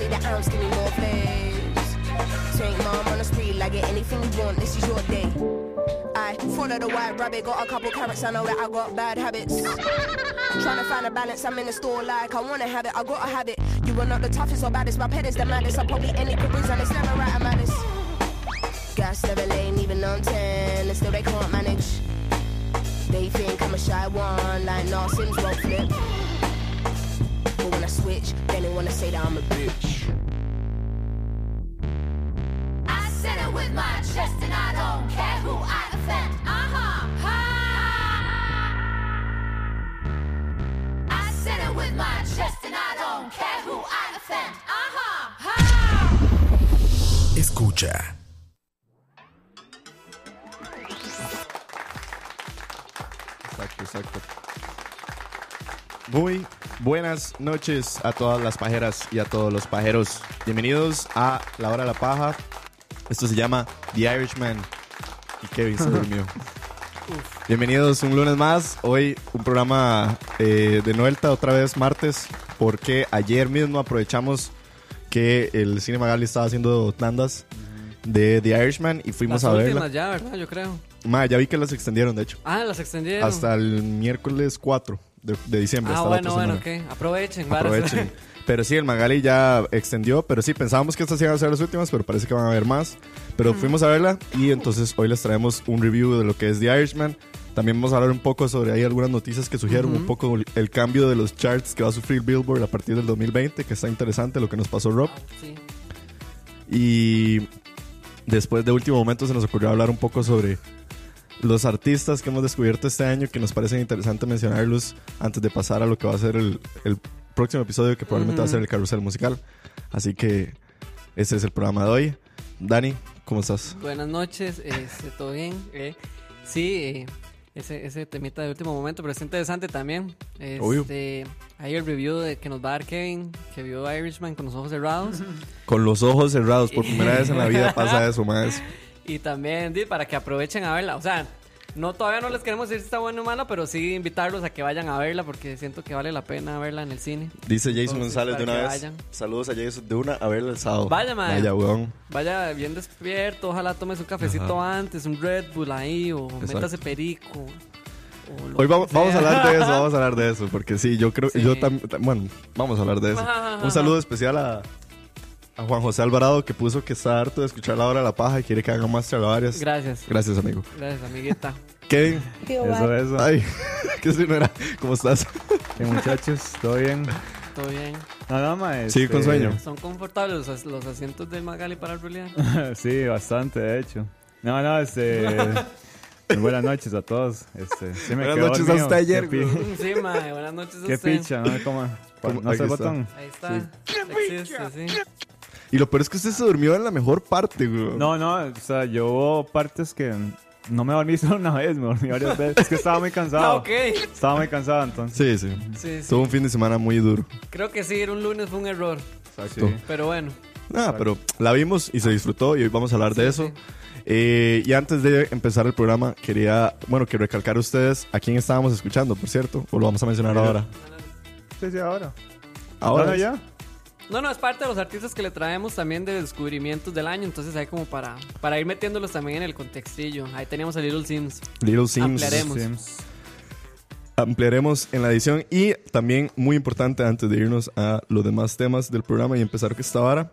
Need an ounce, give me more flames. Take mom on the street, like get anything you want, this is your day. I follow the white rabbit, got a couple carrots, I know that I got bad habits. Trying to find a balance, I'm in the store like I wanna have it, I gotta have it. You are not the toughest or baddest, my pet is the maddest. I probably any careers and it's never right, I'm honest. Gas never lane, even on 10, and still they can't manage. They think I'm a shy one, like nah, Sims won't flip. But when I switch, they wanna say that I'm a bitch. With my chest, and I don't care who I offend. Uh huh. I said it with my chest, and I don't care who I offend. Uh huh. Escucha. Exacto, exacto. Muy buenas noches a todas las pajeras y a todos los pajeros. Bienvenidos a La Hora de la Paja. Esto se llama The Irishman. Y Kevin se durmió. Bienvenidos un lunes más. Hoy un programa eh, de Noelta, otra vez martes, porque ayer mismo aprovechamos que el Cine Magali estaba haciendo tandas de The Irishman y fuimos Las a verla. ya, ¿verdad? Yo creo. Ma, ya vi que las extendieron, de hecho. Ah, las extendieron. Hasta el miércoles 4 de, de diciembre. ah, hasta la bueno, bueno, ok. Aprovechen. Aprovechen. Pero sí, el Magali ya extendió. Pero sí, pensábamos que estas iban a ser las últimas, pero parece que van a haber más. Pero fuimos a verla y entonces hoy les traemos un review de lo que es The Irishman. También vamos a hablar un poco sobre ahí algunas noticias que sugieren un poco el- el cambio de los charts que va a sufrir Billboard a partir del 2020, que está interesante lo que nos pasó Rob. Sí. Y después de último momento se nos ocurrió hablar un poco sobre los artistas que hemos descubierto este año que nos parecen interesante mencionarlos antes de pasar a lo que va a ser el, el próximo episodio que probablemente va a ser el carrusel musical. Así que ese es el programa de hoy. Dani, ¿cómo estás? Buenas noches, este, ¿todo bien? Eh, sí, eh, ese, ese temita de último momento, pero es interesante también. Obvio. Este, hay el review de, que nos va a dar Kevin, que vio Irishman con los ojos cerrados. Con los ojos cerrados, por primera vez en la vida pasa eso, más. Y también di, para que aprovechen a verla. O sea, no todavía no les queremos decir si está buena o mala, pero sí invitarlos a que vayan a verla porque siento que vale la pena verla en el cine. Dice Jason Entonces, González de una vez. vayan. Saludos a Jason de una a verla el sábado. Vaya, mae. Vaya, weón. Vaya bien despierto, ojalá tomes un cafecito antes, un Red Bull ahí, o Exacto. métase perico. Hoy vamos, vamos a hablar de eso, vamos a hablar de eso, porque sí, yo creo, Sí. yo también, bueno, vamos a hablar de eso. Un saludo especial a, a Juan José Alvarado que puso que está harto de escuchar la hora de la paja y quiere que haga más charlavarias. Gracias. Gracias, amigo. Gracias, amiguita. Kevin, Eso, eso. ay, que si no era, ¿cómo estás? ¿Qué muchachos? ¿Todo bien? Todo bien. No, ma, Sí, con sueño. ¿Son confortables los, as- los asientos de Magali para el Rulian? sí, bastante, de hecho. No, no, este... muy buenas noches a todos. Este, sí me Buenas noches dormido. hasta ayer, Qué, sí, mae. Buenas noches a qué usted. picha, no. ¿Cómo? No sé el botón. Ahí está. Existe, sí. Y lo peor es que usted se durmió en la mejor parte, güey. No, no, o sea, yo hubo partes que no me dormí solo una vez, me dormí varias veces. Es que estaba muy cansado. Ah, ok. Estaba muy cansado, entonces. Sí, sí. Sí, sí. Tuvo un fin de semana muy duro. Creo que sí, ir un lunes fue un error. Sí. Pero bueno. Nada, pero la vimos y se disfrutó y hoy vamos a hablar de eso. sí. Eh, y antes de empezar el programa, quería, bueno, que recalcar a ustedes a quién estábamos escuchando, por cierto, o lo vamos a mencionar ahora. Sí, sí, ahora. Ahora ya. No, no, es parte de los artistas que le traemos también de descubrimientos del año. Entonces hay como para, para ir metiéndolos también en el contextillo. Ahí teníamos a Little Sims. Little Sims. Ampliaremos. Sims. Ampliaremos en la edición y también muy importante antes de irnos a los demás temas del programa y empezar con esta vara.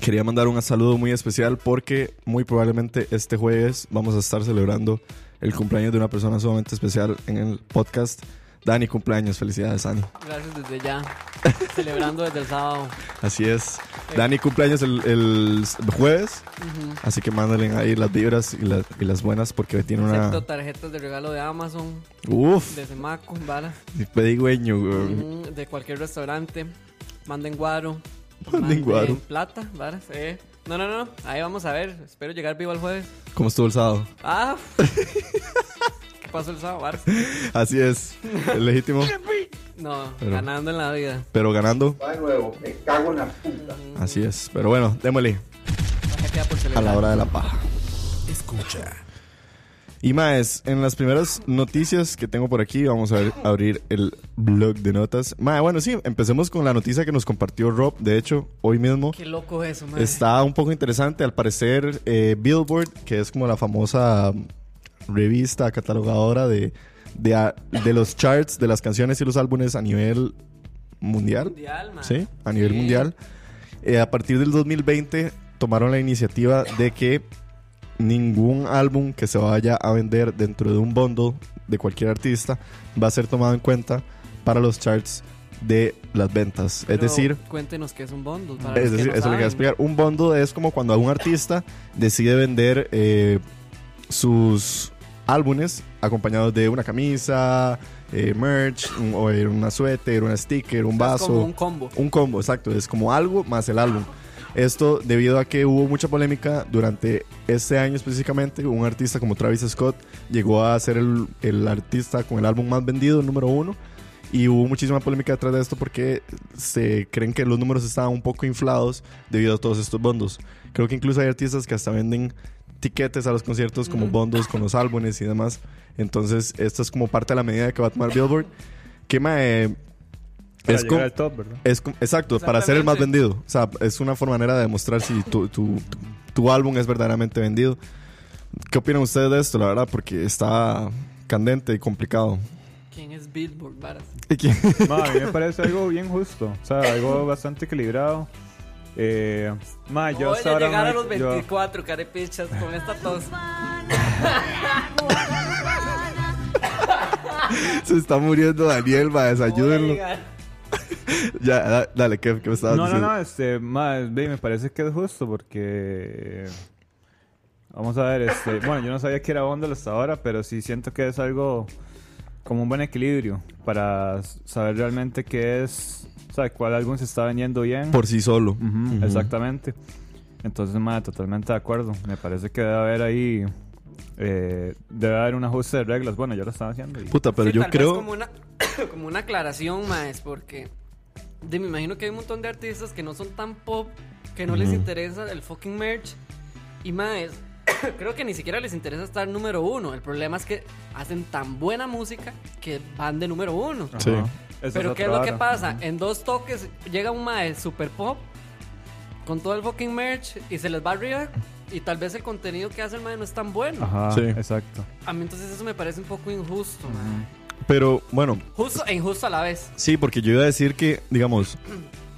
Quería mandar un saludo muy especial porque muy probablemente este jueves vamos a estar celebrando el cumpleaños de una persona sumamente especial en el podcast. Dani, cumpleaños, felicidades, Dani. Gracias desde ya. Celebrando desde el sábado. Así es. Dani cumpleaños el, el jueves, así que mándenle ahí las vibras y, la- y las buenas porque tiene una... Excepto tarjetas de regalo de Amazon, Uf, de Semaco, varas. pedigüeño, güey. Ujú, de cualquier restaurante. Manden guaro. Manden guaro. plata, varas. Eh. No, no, no. Ahí vamos a ver. Espero llegar vivo el jueves. ¿Cómo estuvo el sábado? Ah. ¿Qué pasó el sábado? Así es, es legítimo, No, Pero- ganando en la vida. pero ganando, de nuevo, me cago en la puta. así es. Pero bueno, démosle a la hora de la paja. Escucha. Y más, en las primeras noticias que tengo por aquí, vamos a ver- abrir el blog de notas. Mae, bueno, sí, empecemos con la noticia que nos compartió Rob, de hecho, hoy mismo. Qué loco eso, madre. Está un poco interesante, al parecer eh, Billboard, que es como la famosa revista catalogadora de, de, a- de los charts de las canciones y los álbumes a nivel mundial. Mundial. Sí, a nivel Sí. mundial. Eh, a partir del 2020 tomaron la iniciativa de que ningún álbum que se vaya a vender dentro de un bundle de cualquier artista va a ser tomado en cuenta para los charts de las ventas. Pero es decir, Cuéntenos qué es un bundle. para es que decir, no eso le quería saben. explicar. Un bundle es como cuando un artista decide vender eh, sus álbumes acompañados de una camisa, eh, merch, un- o una suéter, una sticker, un Es vaso. como un combo. Un combo, exacto. Es como algo más el álbum. Esto debido a que hubo mucha polémica durante este año específicamente. Un artista como Travis Scott llegó a ser el, el artista con el álbum más vendido, el número uno. Y hubo muchísima polémica detrás de esto porque se creen que los números estaban un poco inflados debido a todos estos bondos. Creo que incluso hay artistas que hasta venden tiquetes a los conciertos como bondos con los álbumes y demás. Entonces, esto es como parte de la medida que va a tomar Billboard. Que mae, Para es llegar como- al top, ¿verdad? es exacto, para ser el más vendido. O sea, es una forma manera de demostrar si tu, tu, tu álbum es verdaderamente vendido. ¿Qué opinan ustedes de esto, la verdad? Porque está candente y complicado. ¿Quién es Billboard, varas? ¿Y quién? Ma, a mí me parece algo bien justo. O sea, algo bastante equilibrado. Eh, ma, yo Voy a llegar a los yo- 24, carepichas, con esta tos. Se está muriendo Daniel, va, Voy a ayúdenlo. llegar. Ya, da- dale, ¿qué, qué me estabas No, no, diciendo? no, este, ma, ve, me parece que es justo porque... Vamos a ver, este, bueno, yo no sabía que era bundle hasta ahora, pero sí siento que es algo como un buen equilibrio para saber realmente qué es, o sea, cuál álbum se está vendiendo bien. Por sí solo. Exactamente. Entonces, ma, totalmente de acuerdo. Me parece que debe haber ahí eh, debe haber un ajuste de reglas. Bueno, ya lo están haciendo. y- Puta, pero Sí, yo tal vez creo. como una, como una aclaración, más porque de, me imagino que hay un montón de artistas que no son tan pop, que no les Ujú. interesa el fucking merch. Y más, creo que ni siquiera les interesa estar número uno. El problema es que hacen tan buena música que van de número uno. Ajá. Sí. Pero ¿qué es lo que pasa? En dos toques llega un mae super pop con todo el fucking merch y se les va arriba y tal vez el contenido que hace el mae no es tan bueno. Ajá, Sí. exacto. A mí entonces eso me parece un poco injusto, mae. Pero bueno, Justo e injusto a la vez. sí, porque yo iba a decir que, digamos,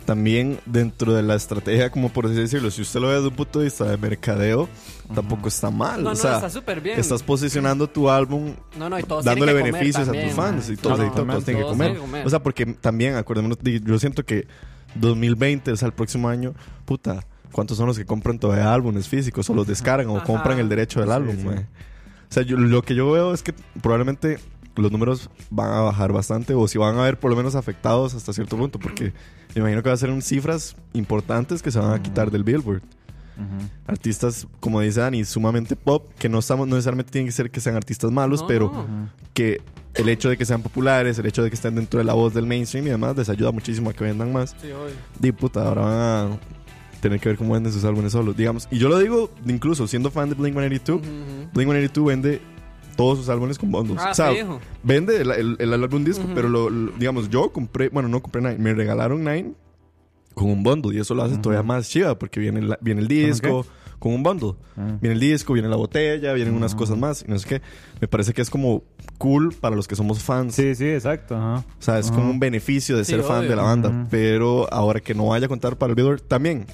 también dentro de la estrategia, como por así decirlo, si usted lo ve desde un punto de vista de mercadeo, tampoco está mal. No, o no, sea, está súper bien. estás posicionando tu álbum No, no, y todos dándole comer beneficios a tus fans y todos, No, y no, todos, todos tienen que comer. O sea, porque también, acordémonos, de- yo siento que 2020, o sea, el próximo año, puta, ¿cuántos son los que compran todavía álbumes físicos o los descargan o Ajá. compran el derecho del Sí, álbum? sí. O sea, yo, lo que yo veo es que probablemente los números van a bajar bastante o si van a ver por lo menos afectados hasta cierto punto, porque me imagino que va a ser un cifras importantes que se van a quitar del Billboard. Artistas, como dice Dani, sumamente pop, que no estamos, no necesariamente tienen que ser que sean artistas malos, No, pero que el hecho de que sean populares, el hecho de que estén dentro de la voz del mainstream y demás, les ayuda muchísimo a que vendan más. Sí, puta, ahora van a tener que ver cómo venden sus álbumes solos, digamos. Y yo lo digo, incluso siendo fan de Blink 182, Ujú, ujú. Blink 182 vende todos sus álbumes con bundles. Ah, o sea, vende el, el- el álbum disco, Ujú. pero lo, lo- digamos, yo compré, bueno, no compré Nine, me regalaron Nine con un bundle y eso lo hace todavía más chiva porque viene, la- viene el disco con un bundle. Ah. Viene el disco, viene la botella, vienen unas cosas más y no sé qué. Me parece que es como cool para los que somos fans. Sí, sí, exacto. O sea, es como un beneficio de Sí, ser fan obvio. de la banda. Pero ahora que no vaya a contar para el Billboard, también.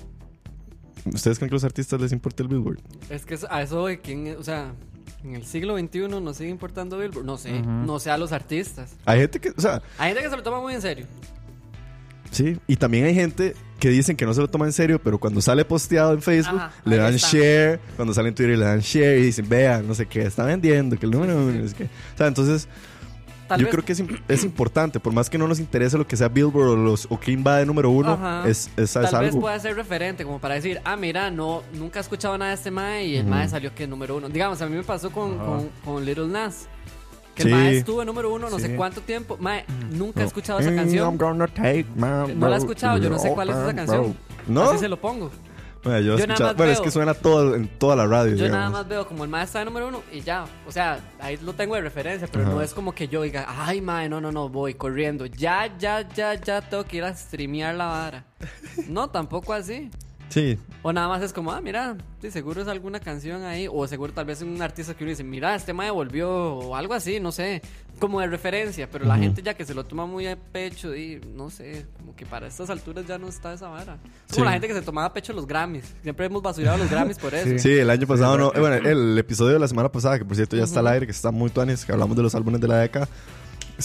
¿Ustedes creen que a los artistas les importa el Billboard? Es que a eso de quién, o sea, en el siglo XXI nos sigue importando Billboard. No sé, Ujú. no sé a los artistas. Hay gente que, o sea, Hay gente que se lo toma muy en serio. Sí. Y también hay gente que dicen que no se lo toma en serio, pero cuando sale posteado en Facebook, Ajá, le dan está. share. Cuando sale en Twitter, le dan share y dicen, vean, no sé qué, está vendiendo, que el número uno, no sé qué. O sea, entonces, Tal yo vez- creo que es, es importante, por más que no nos interese lo que sea Billboard o, los, o quién va de número uno, Ajá. es, es, Tal es vez algo. pueda ser referente, como para decir, ah, mira, no, nunca he escuchado nada de este Mae y el Mae salió que es número uno. Digamos, a mí me pasó con, con, con Little Nas. Que Sí. el Mae estuvo en número uno no Sí. sé cuánto tiempo. Mae, nunca he escuchado esa Mm, canción. No la he escuchado, yo no sé cuál es esa canción. ¿No? Así se lo pongo. Bueno, yo he Yo nada escuchado- más bueno, es veo- que suena todo, en toda la radio. Yo digamos. nada más veo como el Mae está en número uno y ya. O sea, ahí lo tengo de referencia, pero Ajá. no es como que yo diga, ay, Mae, no, no, no, voy corriendo. Ya, ya, ya, ya tengo que ir a streamear la vara. No, tampoco así. Sí, O nada más es como, ah, mira, sí, seguro es alguna canción ahí. O seguro tal vez un artista que uno dice, mira, este mae volvió. O algo así, no sé. Como de referencia. Pero la gente ya que se lo toma muy a pecho y no sé, como que para estas alturas ya no está esa vara. Es como Sí. la gente que se tomaba a pecho los Grammys. Siempre hemos basurado los Grammys por eso. Sí. sí, el año pasado no. eh, bueno, el episodio de la semana pasada, que por cierto ya está al aire, que está muy tuanis, que hablamos de los álbumes de la década.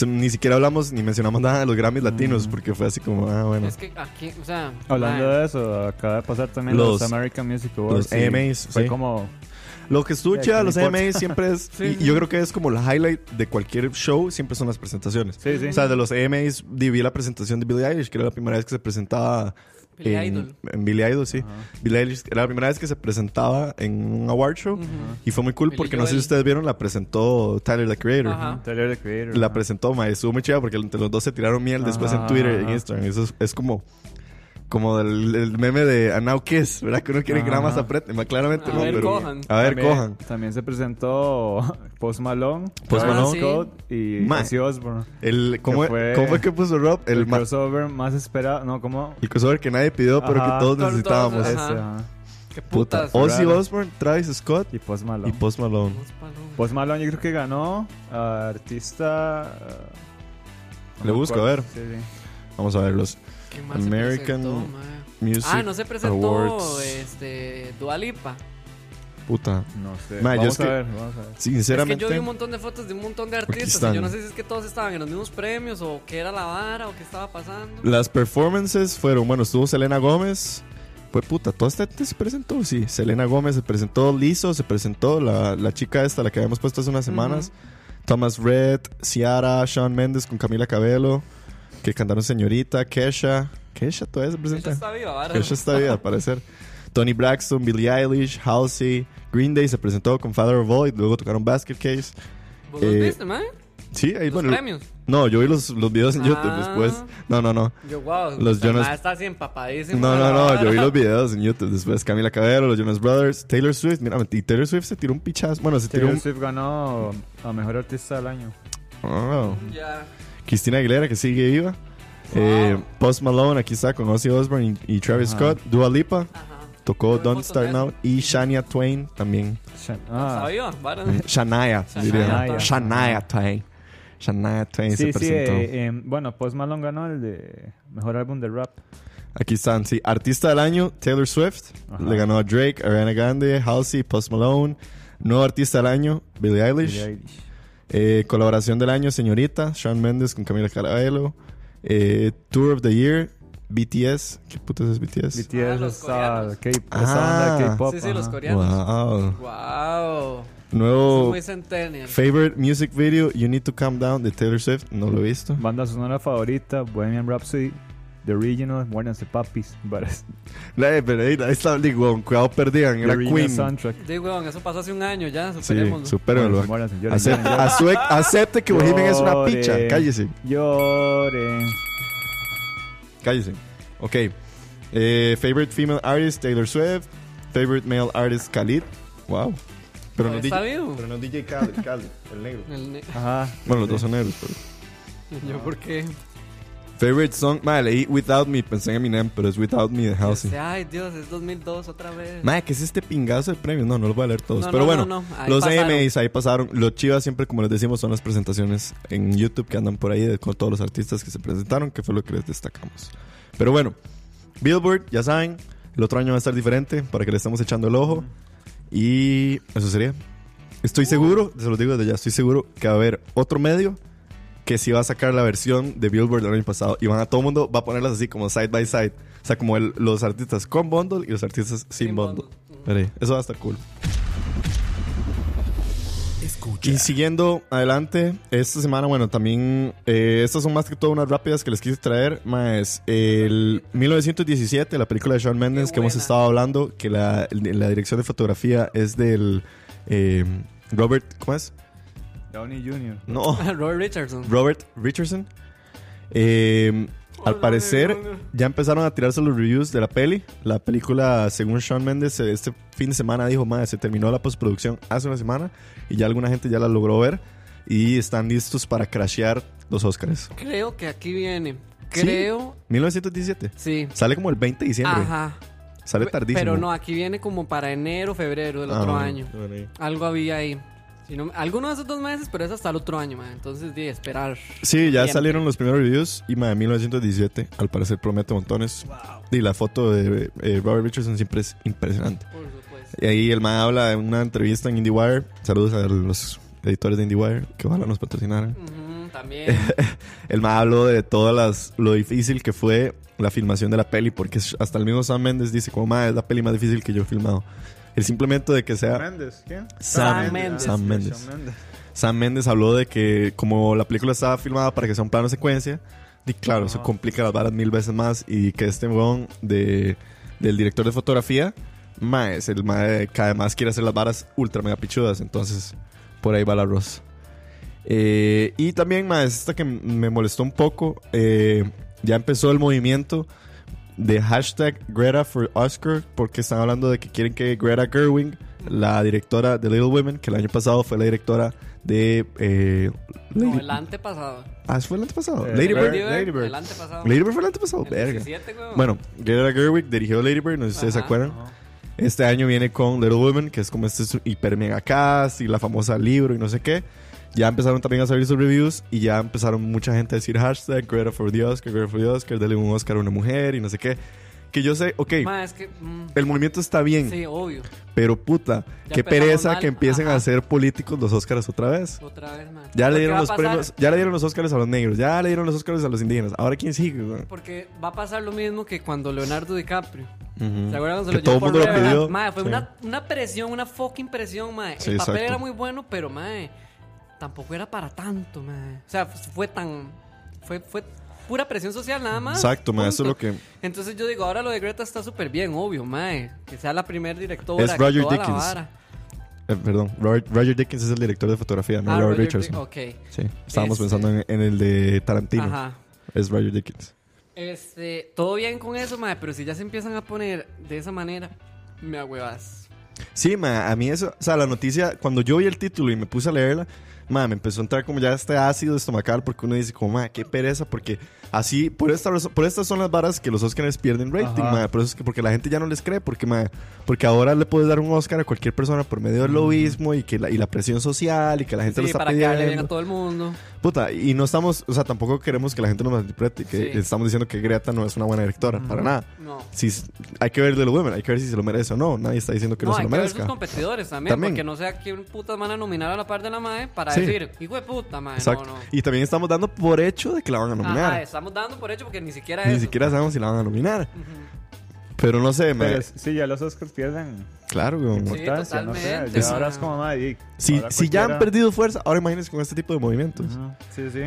Ni siquiera hablamos ni mencionamos nada de los Grammys latinos, porque fue así como, ah, bueno. Es que aquí, o sea. Hablando de eso, acaba de pasar también Los- los, American Music Awards. los AMAs, Fue sí. como. Lo que estuvo que de los importa. AMAs siempre es, Sí, y, sí. y yo creo que es como la highlight de cualquier show, siempre son las presentaciones. Sí, sí. O sea, de los AMAs vi la presentación de Billie Eilish, que era la primera vez que se presentaba Billie en, Idol. en Billie Idol, sí. Billie Eilish era la primera vez que se presentaba en un award show y fue muy cool Billie porque no sé si ustedes vieron, la presentó Tyler the Creator. Ajá. Tyler, the Creator. La ajá. presentó, ma, y estuvo muy chida porque entre los dos se tiraron miel después en Ajá, Twitter, en. Instagram. Eso es, es como como el, el meme de A Now Kiss, ¿verdad? Que uno quiere que nada más Ajá. apriete. Ma, Claramente A no, ver, pero... cojan. A ver, también, cojan. También se presentó Post Malone, Post Travis Malone. Scott y. Ozzy Osbourne. El, ¿cómo, fue- ¿Cómo fue que puso Rob? El, crossover más esperado. No, ¿cómo? el crossover que nadie pidió, pero Ajá. que todos necesitábamos. todos, Ese, Ajá. Qué Puta. putas. Ozzy. Osbourne, Travis Scott Y Post Malone. y Post Malone. Post Malone yo creo que ganó a artista... ah, no Le busco, acuerdo. a ver. Sí, sí. Vamos a verlos. ¿Qué más se American presentó? Music Ah, no se presentó Awards. este Dua Lipa. Puta. No sé. Ma, yo vamos es a que- ver, vamos a ver. Es Sinceramente. que yo vi un montón de fotos de un montón de artistas. Y yo no sé si es que todos estaban en los mismos premios o qué era la vara o qué estaba pasando. Las performances fueron, bueno, estuvo Selena Gómez. Pues puta, toda esta gente se presentó, sí. Selena Gómez se presentó, Lizzo se presentó, la, la chica esta, la que habíamos puesto hace unas semanas. Thomas Red, Ciara, Shawn Mendes con Camila Cabello, que cantaron Señorita, Kesha. Kesha todavía se presenta. está viva, vara. Kesha está bien, al parecer. Tony Braxton, Billie Eilish, Halsey, Green Day se presentó con Father of All y luego tocaron Basket Case. ¿Vos los Eh, viste, mae? Sí, ahí Los bueno. premios. No, yo vi los, los videos en Ah. YouTube después. No, no, no. Yo, wow. Los Jonas- está así empapadísimo. No, no, no, yo vi los videos en YouTube. Después Camila Cabello, los Jonas Brothers, Taylor Swift. Mira, y Taylor Swift se tiró un pichazo. Bueno, se tiró Taylor un. Swift ganó a Mejor Artista del Año. Oh. Ya. Cristina Aguilera, que sigue viva. Eh, Post Malone, aquí está con Ozzy Osbourne y, y Travis Ajá. Scott. Dua Lipa, Ajá. tocó Don't Start Now. Y Shania Twain también. Shan- ¿Está Ah? Varas. Shania, diría. Shania. Shania Twain. Shania Twain sí, se sí. presentó. eh, eh, bueno, Post Malone ganó el de Mejor Álbum de Rap. Aquí están, sí. Artista del año, Taylor Swift. Ajá. Le ganó a Drake, Ariana Grande, Halsey, Post Malone. Nuevo artista del año, Billie Eilish. Billie Eilish. Eh, colaboración del año, Señorita, Shawn Mendes con Camila Cabello. Eh, Tour of the Year, BTS. ¿Qué putas es BTS? BTS Ah, los esa, Ah. onda K-pop. Sí, sí, los coreanos. Wow. Wow. Nuevo Muy favorite music video, You Need to Calm Down de Taylor Swift. No lo he visto. Banda sonora favorita, Bohemian Rhapsody, The Original, Muéranse Papis. Varas. Eh, pero ahí, ahí está, digo, cuidado perdían. The Era Original Queen. soundtrack. Sí, weón, eso pasó hace un año ya. Sí, Superémoslo. supéralo. Muéranse, lloren, Acepte, lloren, asue- acepte que Bohemian es una picha. Cállese. Lloren. Cállese. Ok. Eh, favorite female artist, Taylor Swift. Favorite male artist, Khalid. Wow. Pero no, ¿Está DJ, vivo? pero no DJ Khalid, Khalid, el negro. El ne- Ajá. Bueno, los dos son negros. Pero. Yo, ¿por qué? Favorite song, madre, leí Without Me, pensé en Eminem, pero es Without Me de Halsey. Este, Ay, Dios, es 2002 otra vez. Madre, ¿qué es este pingazo de premio? No, no los voy a leer todos. No, pero no, bueno, no, los. AMAs ahí pasaron. Lo chivas siempre, como les decimos, son las presentaciones en YouTube que andan por ahí de, con todos los artistas que se presentaron, que fue lo que les destacamos. Pero bueno, Billboard, ya saben, el otro año va a estar diferente para que le estemos echando el ojo. Y eso sería. Estoy seguro, se los digo desde ya, estoy seguro que va a haber otro medio que sí va a sacar la versión de Billboard del año pasado. Y van a todo el mundo va a ponerlas así como side by side. O sea, como el- los artistas con bundle y los artistas sin, Sin bundle. bundle. Eso va a estar cool. Escucha. Y siguiendo adelante, esta semana, bueno, también eh, estas son más que todo unas rápidas que les quise traer. Más el 1917, la película de Shawn Mendes que hemos estado hablando, que la, la dirección de fotografía es del eh, Robert, ¿cómo es? Downey Jr. No, Robert Richardson. Robert Richardson. Eh, al parecer, ya empezaron a tirarse los reviews de la peli. La película, según Sean Mendes, eh, este fin de semana dijo, madre, se terminó la postproducción hace una semana y ya alguna gente ya la logró ver y están listos para crashear los Oscars. Creo que aquí viene. ¿Sí? Creo. 1917. Sí. Sale como el 20 de diciembre. Ajá. Sale tardísimo. Pero no, aquí viene como para enero, febrero del Ah, otro bueno, año. Algo había ahí. Si no- alguno de esos dos meses, pero es hasta el otro año, man. Entonces, de esperar. Sí, ya salieron los primeros reviews y madre, 1917 al parecer promete montones. Y la foto de eh, Robert Richardson siempre es impresionante. Por supuesto. Y ahí el man habla en una entrevista en IndieWire. Saludos a los editores de IndieWire que ojalá nos patrocinaran. Ujú, también. El man habló de todas las lo difícil que fue la filmación de la peli porque hasta el mismo Sam Mendes dice como "Ma, es la peli más difícil que yo he filmado. El simplemente de que sea Méndez, ¿quién? Sam Mendes. Sam Mendes. Sam Mendes habló de que como la película estaba filmada para que sea un plano secuencia, y claro, eso complica las varas mil veces más y que este weón de, del director de fotografía, ma, es el ma que además quiere hacer las varas ultra mega pichudas, entonces por ahí va el arroz. Eh, y también, ma, es esta que me molestó un poco, eh, ya empezó el movimiento de hashtag Greta for Oscar porque están hablando de que quieren que Greta Gerwig, la directora de Little Women, que el año pasado fue la directora de... eh, No, Lady- el antepasado. Ah, ¿fue el antepasado? Eh, Lady Bird. Lady Bird, Lady Bird. El antepasado. Lady Bird fue el antepasado. El Verga. 17, weón. Bueno, Greta Gerwig dirigió Lady Bird, no sé si ustedes se Ajá. acuerdan. Este año viene con Little Women, que es como este su- hiper mega cast y la famosa libro y no sé qué. Ya empezaron también a salir sus reviews y ya empezaron mucha gente a decir hashtag Greta for the Oscar, Greta for the Oscar, dale un Oscar a una mujer y no sé qué. Que yo sé, ok, Ma, es que. mm, el movimiento está bien, sí, obvio. pero puta, Ya qué pereza mal. que empiecen Ajá. a ser políticos los Oscars otra vez. Otra vez, man. Ya le dieron los premios, ya le dieron los Oscars a los negros, ya le dieron los Oscars a los indígenas. Ahora quién sigue, güey? Porque va a pasar lo mismo que cuando Leonardo DiCaprio. Ujú. ¿Se acuerdan cuando se todo lo el llevó mundo lo pidió. Mae, fue Sí. una, una presión, una fucking presión, mae. Sí, El papel exacto. era muy bueno, pero, mae, tampoco era para tanto, mae. O sea, fue tan... Fue, fue pura presión social nada más. Exacto, ma, eso es lo que... Entonces yo digo, ahora lo de Greta está súper bien, obvio, mae. Que sea la primer directora. Es Roger toda la Dickens. vara. eh, perdón, Roger, Roger Dickens es el director de fotografía, no Ah, Robert Roger Richardson. Dick- Ok. Sí, estábamos Este- pensando en, en el de Tarantino. Ajá. Es Roger Dickens. Este, todo bien con eso, mae, pero si ya se empiezan a poner de esa manera, me agüevas. Sí, ma, a mí eso, o sea, la noticia, cuando yo vi el título y me puse a leerla, ma, me empezó a entrar como ya este ácido estomacal porque uno dice como, ma, qué pereza, porque así, por esta por estas son las varas que los Oscars pierden rating, Ajá. ma, por eso es que porque la gente ya no les cree, porque, ma, porque ahora le puedes dar un Oscar a cualquier persona por medio del lobismo y que la, y la presión social y que la gente lo Sí, está para quedarle bien pidiendo. a todo el mundo. Puta, y no estamos, o sea, tampoco queremos que la gente nos malinterprete, que Sí. estamos diciendo que Greta no es una buena directora, para nada. No. Si, hay que ver de los women, hay que ver si se lo merece o no. Nadie está diciendo que no, No, se hay lo que ver sus merezca. competidores también, También. porque no sé a quién putas van a nominar a la par de la MAE para Sí. decir, hijo de puta, MAE, Exacto. no, no. Y también estamos dando por hecho de que la van a nominar. Ajá, estamos dando por hecho porque ni siquiera Ni eso. siquiera sabemos si la van a nominar. Pero no sé, me- Pero sí, ya los Oscars pierden claro, güey. importancia, no sé. Ya ahora es como madre. Si, si ya han perdido fuerza, ahora imagínense con este tipo de movimientos. Sí, sí.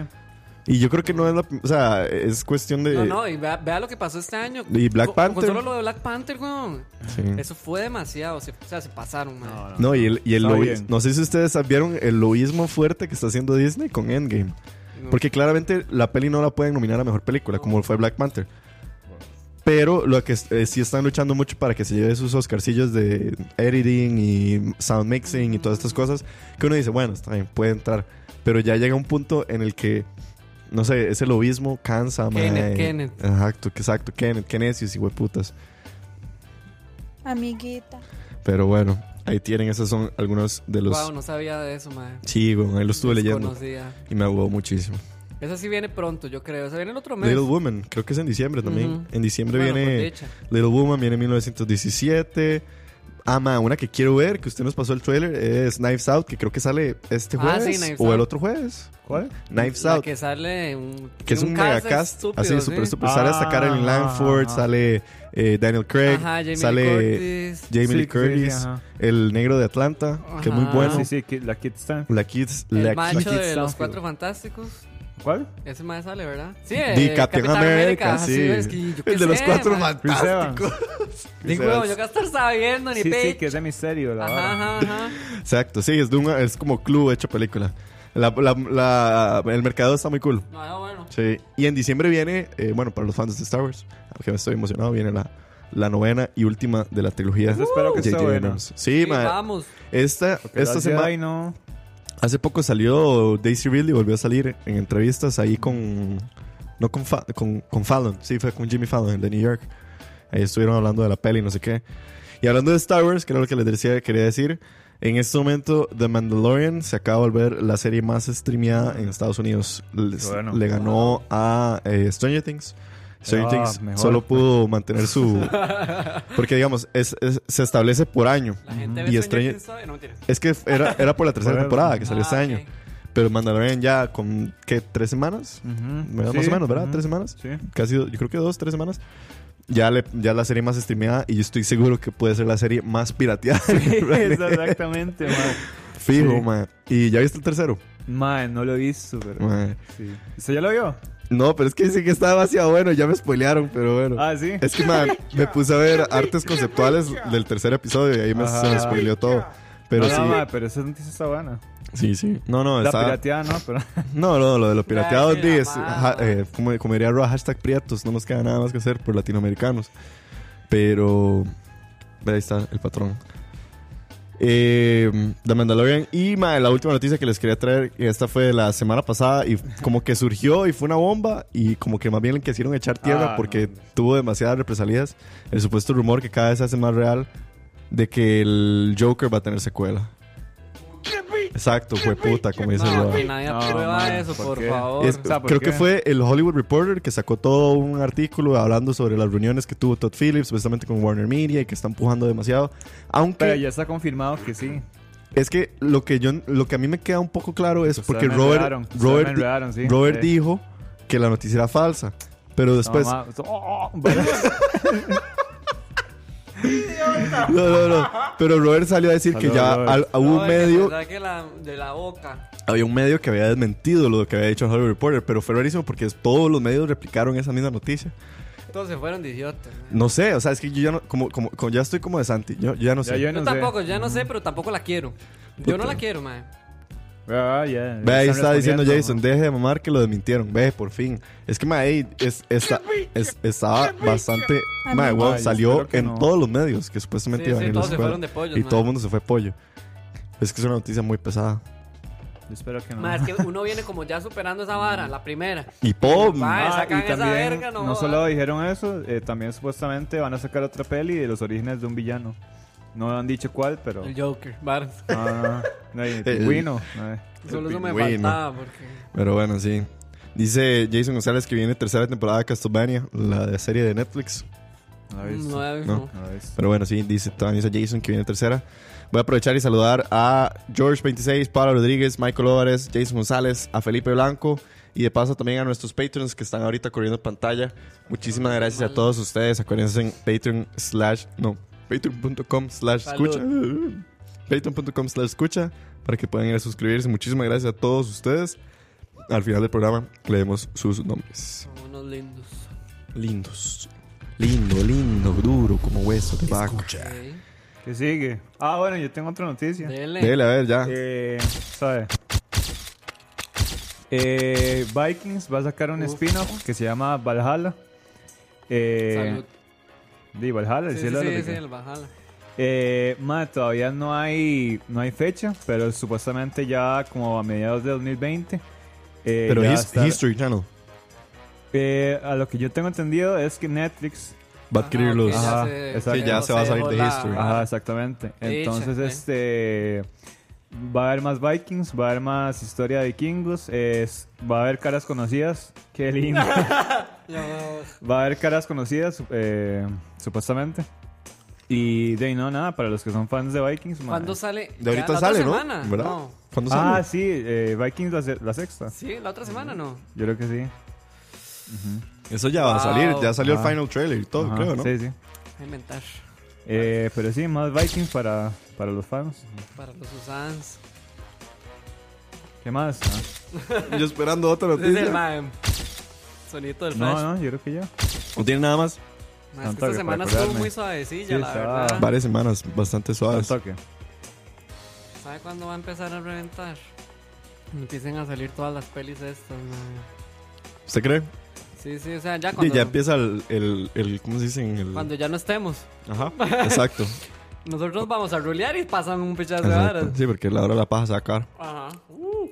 Y yo creo que no es la. O sea, es cuestión de. No, no, y vea, vea lo que pasó este año. Y Black Con- Panther. Con solo lo de Black Panther, weón. Sí. Eso fue demasiado. se- o sea, se pasaron, man. No, no. No, y el, y el. No sé si ustedes vieron el loísmo fuerte que está haciendo Disney con Endgame. No. Porque claramente la peli no la pueden nominar a mejor película, como fue Black Panther. Pero lo que eh, sí están luchando mucho para que se lleve sus Oscarcillos de editing y sound mixing y todas estas cosas, que uno dice, bueno, está bien, puede entrar. Pero ya llega un punto en el que, no sé, ese lobismo cansa, Kenneth, mae. Kenneth. Exacto, que exacto, Kenneth, necios y hueputas. Amiguita. Pero bueno, ahí tienen, esos son algunos de los... Wow, no sabía de eso, man. Sí, güey, ahí lo estuve leyendo y me agudó muchísimo. Esa sí viene pronto, yo creo. Esa viene el otro mes. Little Woman, creo que es en diciembre también. Ujú. En diciembre Bueno, viene. Little Woman, viene en 1917. Ah, ma, una que quiero ver, que usted nos pasó el trailer, es Knives Out, que creo que sale este Ah, jueves sí, Knives o el otro jueez. ¿Cuál? Knives La Out, que sale un, que es un, tiene megacast, estúpido, así sí. súper, súper. Sale hasta Ah, Carolyn Langford, sale eh, Daniel Craig, Ajá, Jamie sale Lee Curtis. Jamie Sí, Lee sí, Curtis, sí, el negro de Atlanta, que es muy bueno. Sí, sí, la Kid Star. La Kids, El la macho Kids de los cuatro fantásticos. ¿Cuál? Ese más sale, ¿verdad? Sí, Captain Capitán America, sí. es que el de los sé, cuatro man. Fantásticos. Digo, huevón, yo que estar sabiendo ni Sí, sí, que es de misterio. La Ajá, ajá, ajá. Exacto, sí, es, de un- es como club hecho película. La- la- la- el mercado está muy cool. No, ah, bueno. Sí. Y en diciembre viene, eh, bueno, para los fans de Star Wars, aunque me estoy emocionado, viene la, la novena y última de la trilogía. Esa espero que esté. Abrams. Sí, Sí, ma, vamos. Esta, esta semana, no. Hace poco salió Daisy Ridley, volvió a salir en entrevistas ahí con, no con, Fa- con, con Fallon, sí, fue con Jimmy Fallon, el de New York. Ahí estuvieron hablando de la peli, no sé qué. Y hablando de Star Wars, que era lo que les decía, quería decir, en este momento The Mandalorian se acaba de volver la serie más streameada en Estados Unidos. Les- Bueno. Le ganó a eh, Stranger Things. Ah, Things mejor. solo pudo mantener su... Porque digamos, es- es- se establece por año. La gente Y ve Stranger todavía, no. Es que era, era por la tercera temporada que salió este Ah, año. ok. Pero Mandalorian ya con, ¿qué? ¿Tres semanas? ¿Verdad? Más o menos, ¿verdad? ¿Tres semanas? Sí. Casi, yo creo que dos, tres semanas. Ya, le, ya la serie más streameada y yo estoy seguro que puede ser la serie más pirateada. Exactamente, man. Fijo, Sí. man. ¿Y ya viste el tercero? Man, no lo he visto, pero. Man. Sí. ¿Usted ya lo vio? No, pero es que dice que está demasiado bueno. Ya me spoilearon, pero bueno. Ah, sí. Es que, man, me puse a ver artes conceptuales del tercer episodio y ahí me, Ajá. se me spoileó todo. Pero no, sí, no, ma, pero esa noticia está buena. sí, sí. No, no, La está... pirateada, no, pero. No, no, lo de lo pirateado Ay, sí, di, es, ja- eh, como, como diría Roa, hashtag prietos, no nos queda nada más que hacer por latinoamericanos. Pero ahí está el patrón. Eh, The Mandalorian y la última noticia que les quería traer, esta fue la semana pasada y como que surgió y fue una bomba y como que más bien le quisieron echar tierra Ah, porque no. tuvo demasiadas represalias. El supuesto rumor que cada vez se hace más real de que el Joker va a tener secuela. Exacto, fue puta, como dice No, nadie No, aprueba man, eso, ¿por favor. Es- O sea, ¿por creo qué? que fue el Hollywood Reporter que sacó todo un artículo hablando sobre las reuniones que tuvo Todd Phillips, supuestamente con Warner Media y que está empujando demasiado. Aunque Pero ya está confirmado que sí. es que lo que yo lo que a mí me queda un poco claro es Ustedes porque Robert Robert, di- sí. Robert Sí. dijo que la noticia era falsa, pero después No, oh, oh, No, no, no. Pero Robert salió a decir que ya Robert. al- hubo un medio, te saque la- de la boca. había un medio que había desmentido lo que había dicho el Hollywood Reporter, pero fue rarísimo porque todos los medios replicaron esa misma noticia. Todos se fueron de idiotas. mae. No sé, o sea, es que yo ya no, como, como, como ya estoy como de Santi, yo, yo ya no Ya sé. yo Yo no sé. tampoco, ya no sé, pero tampoco la quiero. Yo no Puta. la quiero, mae. Ah, ya. Ve, ahí está diciendo. Jason, deje de mamar que lo desmintieron. Ve, por fin. Es que, mae, es, está- es- estaba bastante... Mae, Ay, salió en no. todos los medios que supuestamente Sí, iban sí, a ir a la todos se fueron de pollos, Y mae. todo el mundo se fue pollo. Es que es una noticia muy pesada. Yo espero que no. Mae, es que uno viene como ya superando esa vara, la primera. Y ¡pum! Mae, sacan y esa también, verga, no no solo dijeron eso, eh, también supuestamente van a sacar otra peli de los orígenes de un villano. No han dicho cuál, pero. El Joker, varas. Ah, no, el El- pingüino. eh. Solo eso me faltaba porque... Pero bueno, sí. Dice Jason González que viene tercera temporada de Castlevania, la de serie de Netflix. No la he visto. No, No, no. No. la he visto. Pero bueno, sí, dice, también dice Jason que viene tercera. Voy a aprovechar y saludar a George26, Pablo Rodríguez, Michael Álvarez, Jason González, a Felipe Blanco y de paso también a nuestros patrons que están ahorita corriendo pantalla. Muchísimas gracias a todos ustedes. Acuérdense en Patreon slash, no, patreon.com slash escucha. Patreon.com slash escucha para que puedan ir a suscribirse. Muchísimas gracias a todos ustedes. Al final del programa leemos sus nombres. Son unos lindos. Lindos. Lindo, lindo, duro como hueso de vaca. Escucha. ¿Qué sigue? Ah, bueno, yo tengo otra noticia. Dele. Dele, a ver, ya. Eh, ¿sabe? Eh, Vikings va a sacar un spin-off que se llama Valhalla. Eh, Salud. Di Valhalla, el Sí, sí, cielo de sí, los sí, vikingos. el Valhalla. Eh, ma, todavía no hay, no hay fecha, pero supuestamente ya como a mediados de 2020. eh, Pero his- estar- History Channel Eh, a lo que yo tengo entendido es que Netflix va a adquirir Ajá, los. ok, ya Ajá, se-. Sí, ya se va a salir de History. Ajá, exactamente. Entonces, este. Va a haber más Vikings, va a haber más historia de vikingos, es, va a haber caras conocidas. Qué lindo. va a haber caras conocidas, eh, supuestamente. Y de ahí no, nada, para los que son fans de Vikings. ¿Cuándo sale? De ahorita Ya, ¿la otra sale, ¿no? semana? ¿Verdad? No. ¿Cuándo Ah, sale? sí, eh, Vikings la, se- la sexta. Sí, la otra semana no. Yo creo que sí. Eso ya va a salir. Wow. Ya salió Ajá. el final trailer y todo, Ajá, creo, ¿no? Sí, sí. A inventar. Eh, pero sí, más Vikings para, para los fans. Para los Usans. ¿Qué más? Ah. Yo esperando otra Ese es el noticia. mae. Sonito del flash. No, no, yo creo que ya. ¿No tiene nada más? Es que esta semana estuvo muy suavecilla, Sí, la estaba- verdad. Varias semanas bastante suaves. toque. ¿Sabe cuándo va a empezar a reventar? Empiecen a salir todas las pelis estas, mae. ¿Usted cree? Sí, sí, o sea, ya Sí, cuando, ya empieza el, el, el- ¿Cómo se dice? El- cuando ya no estemos. Ajá, exacto. Nosotros vamos a rulear y pasan un pichazo de exacto. varas. Sí, porque la hora la paja se va a acabar. Ajá. Uh.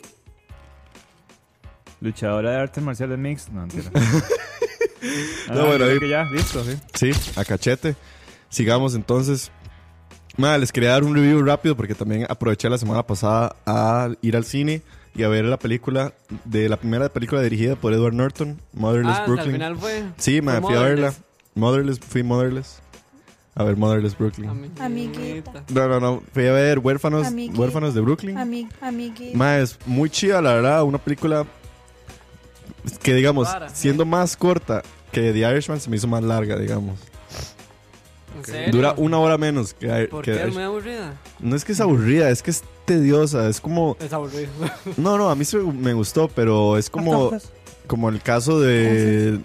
Luchadora de artes marciales mix. No, mentira. Ah, No, bueno, creo ahí- que ya, listo, sí. Sí, a cachete. Sigamos entonces. Nada, les quería dar un review rápido porque también aproveché la semana pasada a ir al cine y a ver la película de la primera película dirigida por Edward Norton, Motherless Ah, hasta Brooklyn. al final fue. Sí, me fue fui a verla. Motherless. Motherless, fui Motherless. A ver, Motherless Brooklyn. Amiguita. No, no, no. Fui a ver Huérfanos, Amiguita. Huérfanos de Brooklyn. Ami, amiguita. Ma, es muy chida, la verdad. Una película que, digamos, siendo más corta que The Irishman, se me hizo más larga, digamos. ¿En serio? Dura una hora menos que, ¿Por que qué? The Es Irish- muy aburrida. No es que es aburrida, es que es tediosa. Es como. Es aburrida. No, no, a mí sí me gustó, pero es como, como el caso de.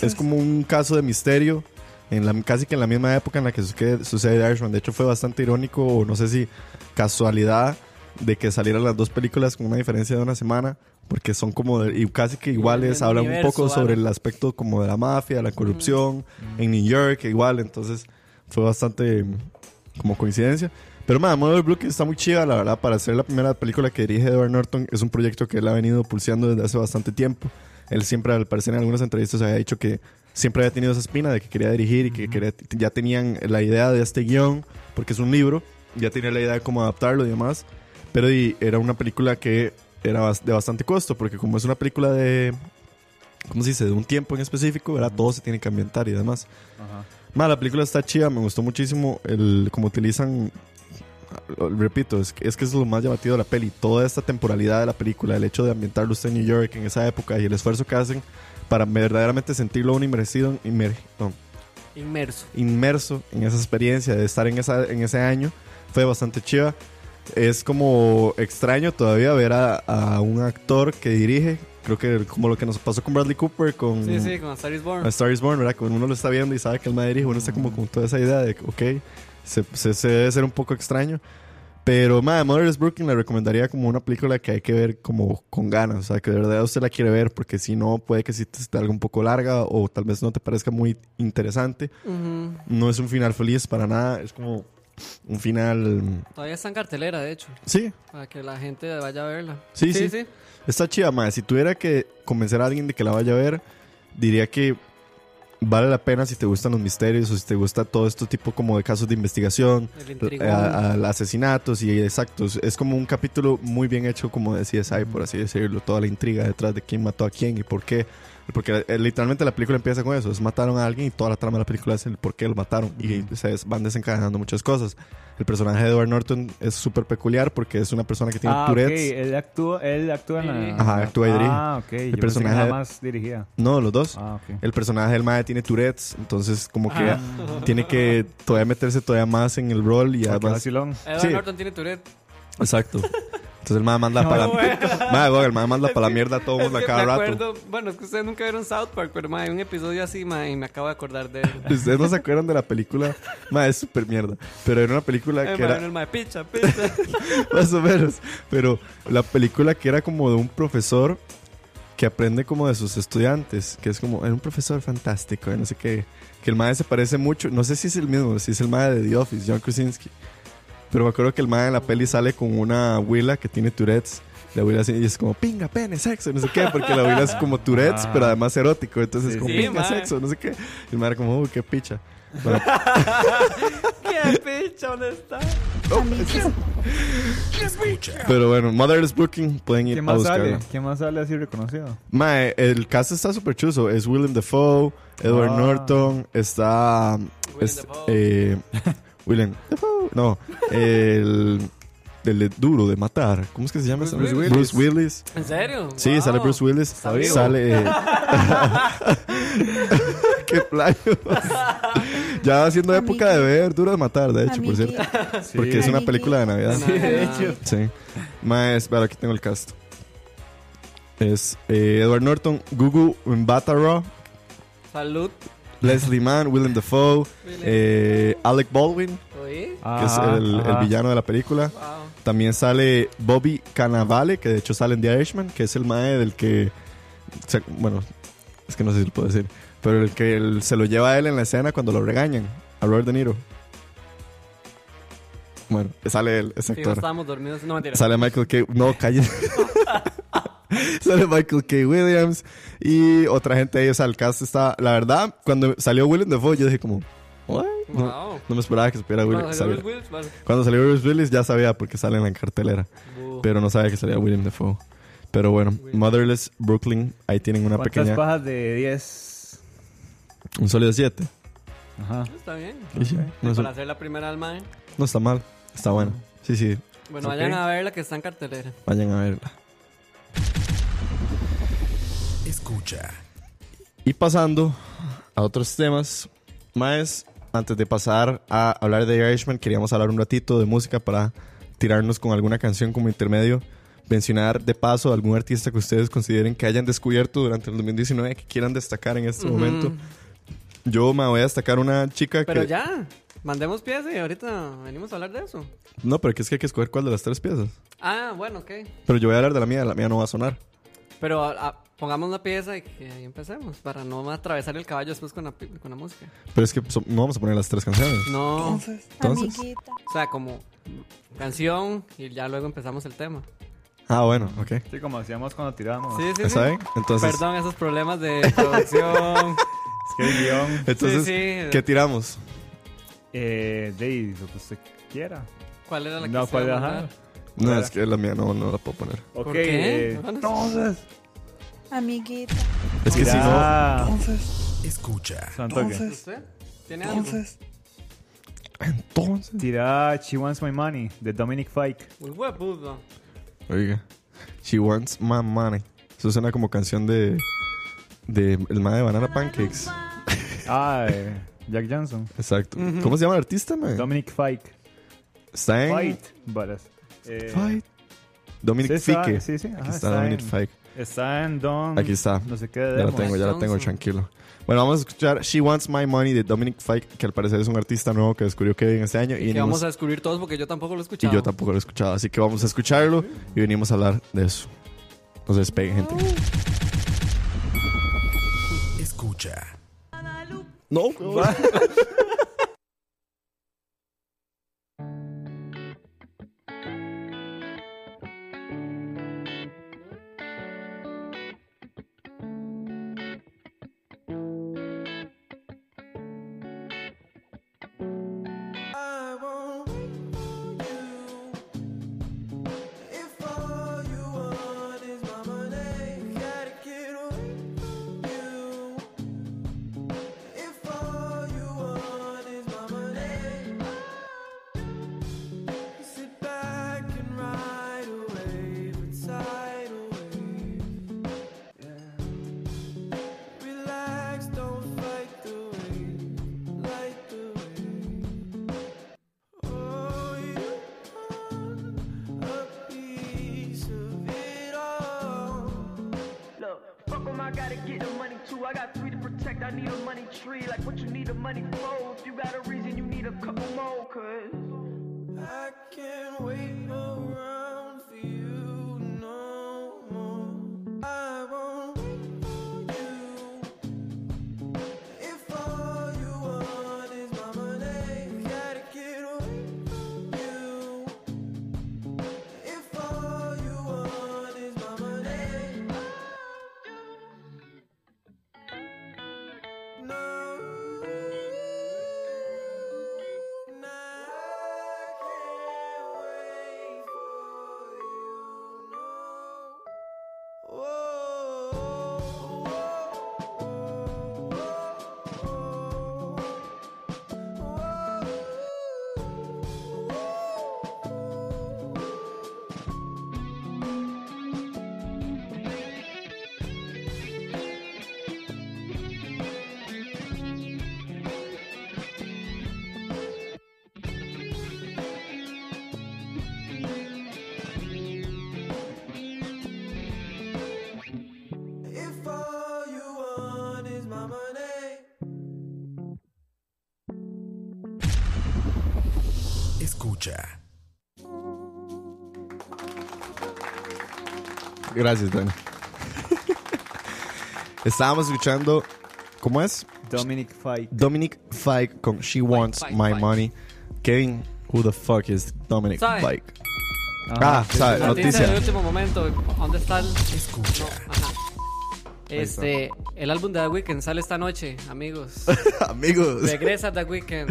Es como un caso de misterio. En la, casi que en la misma época en la que sucede, sucede The Irishman. De hecho, fue bastante irónico, o no sé si casualidad, de que salieran las dos películas con una diferencia de una semana. Porque son como de- y casi que iguales, hablan un poco sobre el aspecto como de la mafia, la corrupción, en New York, igual, entonces fue bastante mm, como coincidencia. Pero man, Mother Brooklyn está muy chida, la verdad, para ser la primera película que dirige Edward Norton, es un proyecto que él ha venido pulseando desde hace bastante tiempo. Él siempre, al parecer, en algunas entrevistas había dicho que siempre había tenido esa espina de que quería dirigir y que quería- ya tenían la idea de este guion, porque es un libro, ya tenía la idea de cómo adaptarlo y demás. Pero y era una película que era de bastante costo, porque como es una película de, ¿cómo se dice? De un tiempo en específico, ¿verdad? Todo se tiene que ambientar y demás. Ajá. Ma, la película está chida, me gustó muchísimo el cómo utilizan repito, es que, es que es lo más llamativo de la peli, toda esta temporalidad de la película, el hecho de ambientarlo usted en New York en esa época y el esfuerzo que hacen para verdaderamente sentirlo un inmersido, inmer- no, Inmerso. inmerso en esa experiencia de estar en, esa, en ese año. Fue bastante chiva. Es como extraño todavía ver a, a un actor que dirige. Creo que como lo que nos pasó con Bradley Cooper, con Sí, sí, con A Star is Born. A Star is Born, ¿verdad? Cuando uno lo está viendo y sabe que el madre dirige, uno está como con toda esa idea de, ok, se, se, se debe ser un poco extraño. Pero, madre, Motherless Brooklyn le recomendaría como una película que hay que ver como con ganas. O sea, que de verdad usted la quiere ver, porque si no, puede que sí te esté algo un poco larga o tal vez no te parezca muy interesante. Ujú. No es un final feliz para nada, es como un final. Todavía está en cartelera, de hecho, Sí, para que la gente vaya a verla. Sí, sí. está chida, madre. Si tuviera que convencer a alguien de que la vaya a ver, diría que vale la pena si te gustan los misterios o si te gusta todo esto tipo como de casos de investigación, eh, a- a- asesinatos y exactos. Es como un capítulo muy bien hecho como de CSI, por así decirlo. Toda la intriga detrás de quién mató a quién y por qué. Porque eh, literalmente la película empieza con eso. Es mataron a alguien y toda la trama de la película es el por qué lo mataron. Y se des- van desencadenando muchas cosas. El personaje de Edward Norton es súper peculiar porque es una persona que tiene Ah, ok. Tourette's. Él actúa, él actúa en la... Ajá, actúa y dirige. Ah, ok. Yo pensé que personaje- nada más dirigía. No, los dos. Ah, ok. El personaje del mae tiene Tourette's, entonces como que Ah. tiene que todavía meterse todavía más en el rol y Ah, además... Edward Sí. Norton tiene Tourette. Exacto. Entonces el mae manda para la... Güey, el manda para la mierda a todo mundo a cada me rato. acuerdo, bueno, es que ustedes nunca vieron South Park, pero ma, hay un episodio así, ma, y me acabo de acordar de él. Ustedes no se acuerdan de la película. Mae, es súper mierda. Pero era una película Eh, que ma, era... el ma, picha, picha. más o menos. Pero la película que era como de un profesor que aprende como de sus estudiantes, que es como, era un profesor fantástico, y no sé qué. Que el mae se parece mucho, no sé si es el mismo, si es el mae de The Office, John Krasinski. Pero me acuerdo que el mae en la peli sale con una abuela que tiene Tourette's. La abuela así, y es como pinga, pene, sexo, no sé qué, porque la abuela es como Tourette's, Ah. pero además erótico. Entonces, Sí, como sí. pinga, mae. sexo, no sé qué. Y el mae era como, uy, qué picha. Bueno, ¿Qué picha? ¿Dónde está? Amiguita. pero bueno, Motherless Booking, pueden ir ¿Quién a más sale? buscarla. ¿Quién más sale así reconocido? Mae, el cast está súper chuzo. Es Willem Dafoe, Edward Ah. Norton, está. Willem es- Dafoe. eh, Dafoe. No, el. El de duro de matar. ¿Cómo es que se llama? Bruce ese? Willis. Bruce Willis. ¿En serio? Sí, Wow. sale Bruce Willis. Sale. Qué playo. ya va siendo época de ver Duro de matar, de hecho, por cierto. Sí. Porque es una película de Navidad. Sí, de hecho. Sí. Más, pero aquí tengo el cast. Es eh, Edward Norton, Gugu Mbatha-Raw, Salud. Leslie Mann, Willem Dafoe, eh, Alec Baldwin, que es el, el villano de la película. Wow. También sale Bobby Cannavale, que de hecho sale en The Irishman, que es el mae del que... bueno, es que no sé si lo puedo decir. Pero el que se lo lleva a él en la escena cuando lo regañan, a Robert De Niro. Bueno, sale él, ese Sí, no actor. estábamos dormidos. No, mentira. Sale Michael K. No, calle. Sale Michael K. Williams y otra gente ahí. O sea, el cast está. La verdad, cuando salió Willem Dafoe, yo dije como. "What?". No, Wow. no me esperaba que supiera Willem. Bueno, sabía. Bruce Willis, vale. Cuando salió Bruce Willis ya sabía porque sale en la cartelera. Pero no sabía que salía Willem Dafoe. Pero bueno, Motherless Brooklyn. Ahí tienen una ¿Cuántas pequeña. pajas de 10? Un sólido 7. Ajá. Está bien. Y sí, no, Para hacer la primera alma, ¿eh? no está mal. Está bueno. Sí, sí. Bueno, vayan a ver la que está en cartelera. Vayan a verla. Escucha. Y pasando a otros temas, más antes de pasar a hablar de The Irishman, queríamos hablar un ratito de música para tirarnos con alguna canción como intermedio. Mencionar de paso algún artista que ustedes consideren que hayan descubierto durante el 2019 que quieran destacar en este Ujú. momento. Yo me voy a destacar una chica Pero que. ya, mandemos pieza y ahorita venimos a hablar de eso. No, pero que es que hay que escoger cuál de las tres piezas. Ah, bueno, ok. Pero yo voy a hablar de la mía, la mía no va a sonar. Pero ah, pongamos una pieza y que ahí empecemos para no atravesar el caballo después con la, pi- con la música. Pero es que so- no vamos a poner las tres canciones. No, Entonces, Entonces. amiguita. o sea, como canción y ya luego empezamos el tema. Ah, bueno, ok. Sí, como hacíamos cuando tirábamos. Sí, sí, ¿Está sí. bien? Entonces, Perdón esos problemas de producción. Es que el guion... entonces Sí, sí. ¿qué tiramos? Eh, de lo que usted quiera. ¿Cuál era la que No, ¿cuál iba a ajá? mandar? No, es que la mía no, no la puedo poner. Ok, ¿Por qué? eh, No, no. entonces... Amiguita. Es que si no... Mira, Escucha. Santo que- ¿Usted? ¿Tiene algo? Entonces... Tira She Wants My Money de Dominic Fike. Oiga. She wants my money. Eso suena como canción de... De el mae de Banana Pancakes. Ah, eh, Jack Johnson. Exacto. ¿Cómo se llama el artista, man? Dominic Fike. Está en... Fight. Eh, Fight. Dominic Fike. sí, sí, Aquí ajá, está, está Dominic Fike. Está en Don. Aquí está. No sé qué. Ya demos. tengo, ya lo tengo tranquilo. Bueno, vamos a escuchar She Wants My Money de Dominic Fike, que al parecer es un artista nuevo que descubrió Kevin este año. Y, Que venimos- vamos a descubrir todos porque yo tampoco lo he y escuchado. yo tampoco lo he escuchado. Así que vamos a escucharlo y venimos a hablar de eso. No se despeguen, gente. Escucha. No, Escucha. Gracias, Dani. Estábamos escuchando. ¿Cómo es? Dominic Fike. Dominic Fike con She Wants Fike, My Fike. Money. Kevin, who the fuck is Dominic ¿Sabe? Fike? Ajá, Ah, sí, sabe, sí, sí. Noticia noticia. último momento. ¿Dónde está el.? Escucha. No, ajá. Este, el álbum de The Weeknd sale esta noche, amigos. Amigos, Regresa The Weeknd.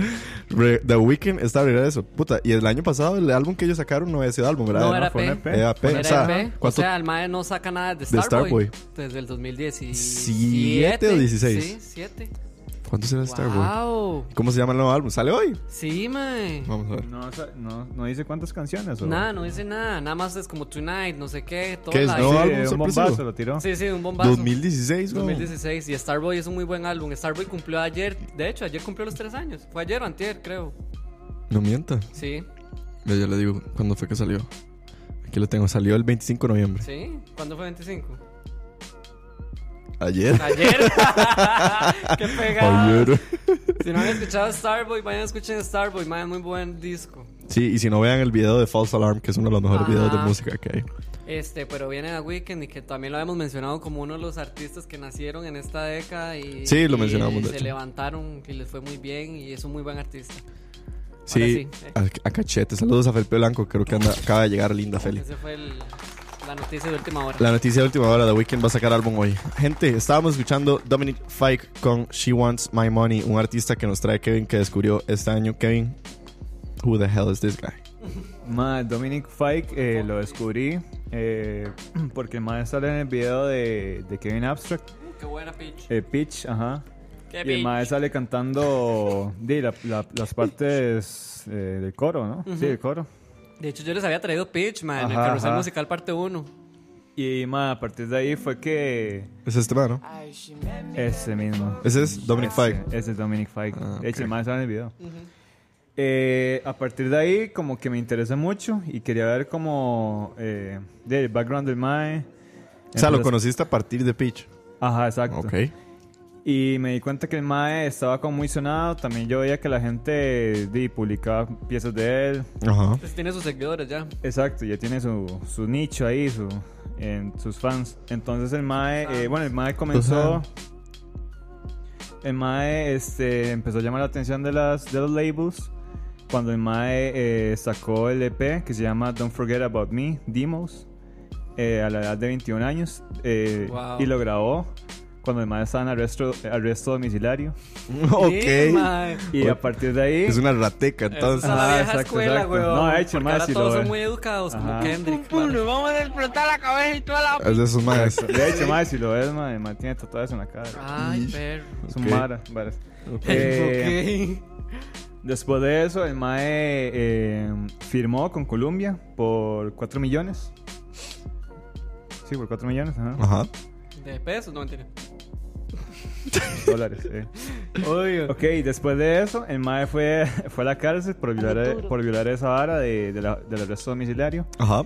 The Weeknd está de regreso. Puta, y el año pasado el álbum que ellos sacaron no había sido álbum, ¿verdad? No era fue. EP. Era P. Era o sea, EP. O ¿cuánto- sea, el mae no saca nada de Starboy. Starboy. Desde el 2017. ¿Siete o 16? Sí, 7. ¿Cuánto será Starboy? Wow. ¿Cómo se llama el nuevo álbum? ¿Sale hoy? Sí, mae. Vamos a ver. No, no, no dice cuántas canciones. ¿o? Nada, no dice nada. Nada más es como Tonight, no sé qué. Toda ¿Qué es? la- ¿Nuevo Sí, álbum un bombazo lo tiró. Sí, sí, un bombazo. 2016, güey. 2016. Y Starboy es un muy buen álbum. Starboy cumplió ayer. De hecho, ayer cumplió los tres años. Fue ayer o antier, creo. No mienta. Sí, Ya, ya le digo cuándo fue que salió. Aquí lo tengo. Salió el 25 de noviembre. sí. ¿Cuándo fue 25? Ayer. Ayer. Qué pegado. Ayer. Si no han escuchado Starboy, vayan a escuchen Starboy. Man, muy buen disco. Sí, y si no vean el video de False Alarm, que es uno de los mejores Ajá. videos de música que hay. Este, pero viene a Weekend y que también lo hemos mencionado como uno de los artistas que nacieron en esta década y, Sí, lo y mencionamos, de se hecho. levantaron y les fue muy bien y es un muy buen artista. Sí, sí, eh. a, a cachete. Saludos a Felipe Blanco, creo que anda, acaba de llegar linda Feli. Ese fue el- la noticia de última hora. La noticia de última hora, The Weeknd va a sacar álbum hoy. Gente, estábamos escuchando Dominic Fike con She Wants My Money, un artista que nos trae Kevin que descubrió este año. Kevin, who the hell is this guy? Ma, Dominic Fike eh, lo descubrí eh, porque el mae sale en el video de, de Kevin Abstract, Qué buena pitch. eh, Pitch, ajá. Qué Y el pitch. mae sale cantando di, la- la- las partes eh, del coro, ¿no? Sí, el coro. De hecho, yo les había traído pitch, man, en el Ajá, carrusel ajá. musical parte 1. Y ma, a partir de ahí fue que ¿Es este man, no? ese mismo. Ese es Dominic Fike. Ese es Dominic Fike. Ah, De hecho, el mae sale en el video. Eh, a partir de ahí, como que me interesó mucho y quería ver como eh, del background del mae. O sea, lo Entonces- conociste a partir de Peach. Ajá, exacto. Ok. Y me di cuenta que el mae estaba como muy sonado. También yo veía que la gente di, publicaba piezas de él. Ajá. Pues tiene sus seguidores ya. Exacto, ya tiene su, su nicho ahí, su, en sus fans. Entonces el Mae, eh, bueno, el Mae comenzó. El Mae este, empezó a llamar la atención de, las, de los labels. Cuando el Mae eh, sacó el EP que se llama Don't Forget About Me, Demos, eh, a la edad de 21 años. eh, Wow. Y lo grabó cuando el Mae estaba en arresto, arresto domiciliario. ok. Y a partir de ahí. Es una rateca, entonces. es la Ajá, vieja exacto, escuela, exacto. weón. No, de hecho, mae, ahora si lo todos son muy educados, como Ajá. Kendrick. vamos a explotar la cabeza y toda la... Es de esos maes. De hecho, Mae, si lo ves, Mae, el Mae tiene tatuajes en la cara. Ay, perro. Es un Ok. mara, varas. Eh. Después de eso, el Mae eh, firmó con Columbia por 4 millones. Sí, por 4 millones, ajá. Ajá. De pesos, no mentira. Dólares. eh. Ok, después de eso, el Mae fue, fue a la cárcel por violar, por violar esa vara de, de la- del arresto domiciliario. Ajá.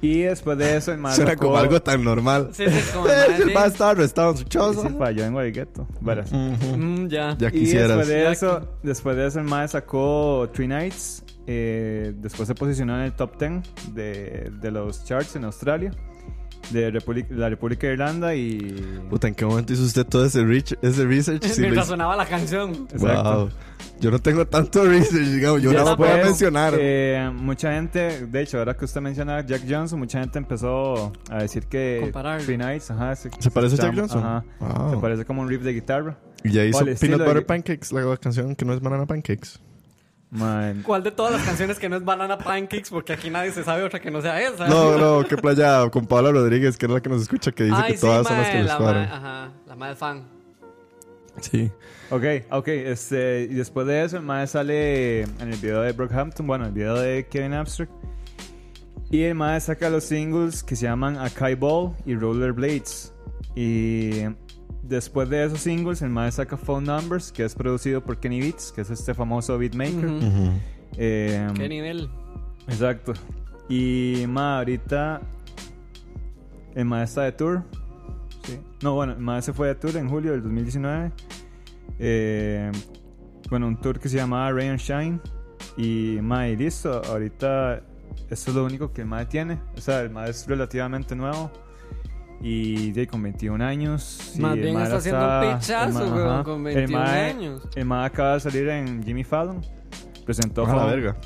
Y después de eso, el Mae. Suena sacó- como algo tan normal. Sí, sí, como mae, el man estaba arrestado en su Sí, choza. sí, pa, yo vengo del gueto. varas. Ujú. Mm, ya. Ya Y quisieras. después de Ya eso, después de eso el Mae sacó Three Nights. eh, después se posicionó en el top 10 de, de los charts en Australia, de República- la República de Irlanda y... Puta, ¿en qué momento hizo usted todo ese, rich- ese research? Lo Mientras sonaba la canción. Exacto. Wow. Yo no tengo tanto research, digamos. Yo voy a después, mencionar. eh, mucha gente, de hecho, ahora que usted menciona a Jack Johnson, mucha gente empezó a decir que Compararlo. Three Nights, ajá, se, ¿Se parece a Jack llama- Johnson? Ajá. Wow. Se parece como un riff de guitarra. Y ya hizo Peanut Butter Pancakes, la canción que no es Banana Pancakes. Man, ¿Cuál de todas las canciones que no es Banana Pancakes? Porque aquí nadie se sabe otra que no sea esa. No, no, qué playa con Paola Rodríguez, que es la que nos escucha, que dice Ay, que sí, todas son las que les la cuadran. Ajá, la madre fan. Sí. Ok, ok, este, y después de eso el mae sale en el video de Brockhampton, bueno, el video de Kevin Abstract. Y el mae saca los singles que se llaman Akai Ball y Rollerblades. Y después de esos singles el mae saca Phone Numbers, que es producido por Kenny Beats, que es este famoso beatmaker. Ujú. Ujú. Eh, ¿Qué nivel? Exacto. Y mae, ahorita el mae está de tour. Sí. No, bueno, el mae se fue de tour en julio del 2019. Eh, bueno, un tour que se llamaba Rain and Shine. Y mae, listo. Ahorita eso es lo único que el mae tiene. O sea, el mae es relativamente nuevo. Y de, con 21 años. y Más el bien está haciendo un pichazo, weón, ajá. con El 21 mae- años. El mae acaba de salir en Jimmy Fallon. Presentó A la Phone- verga.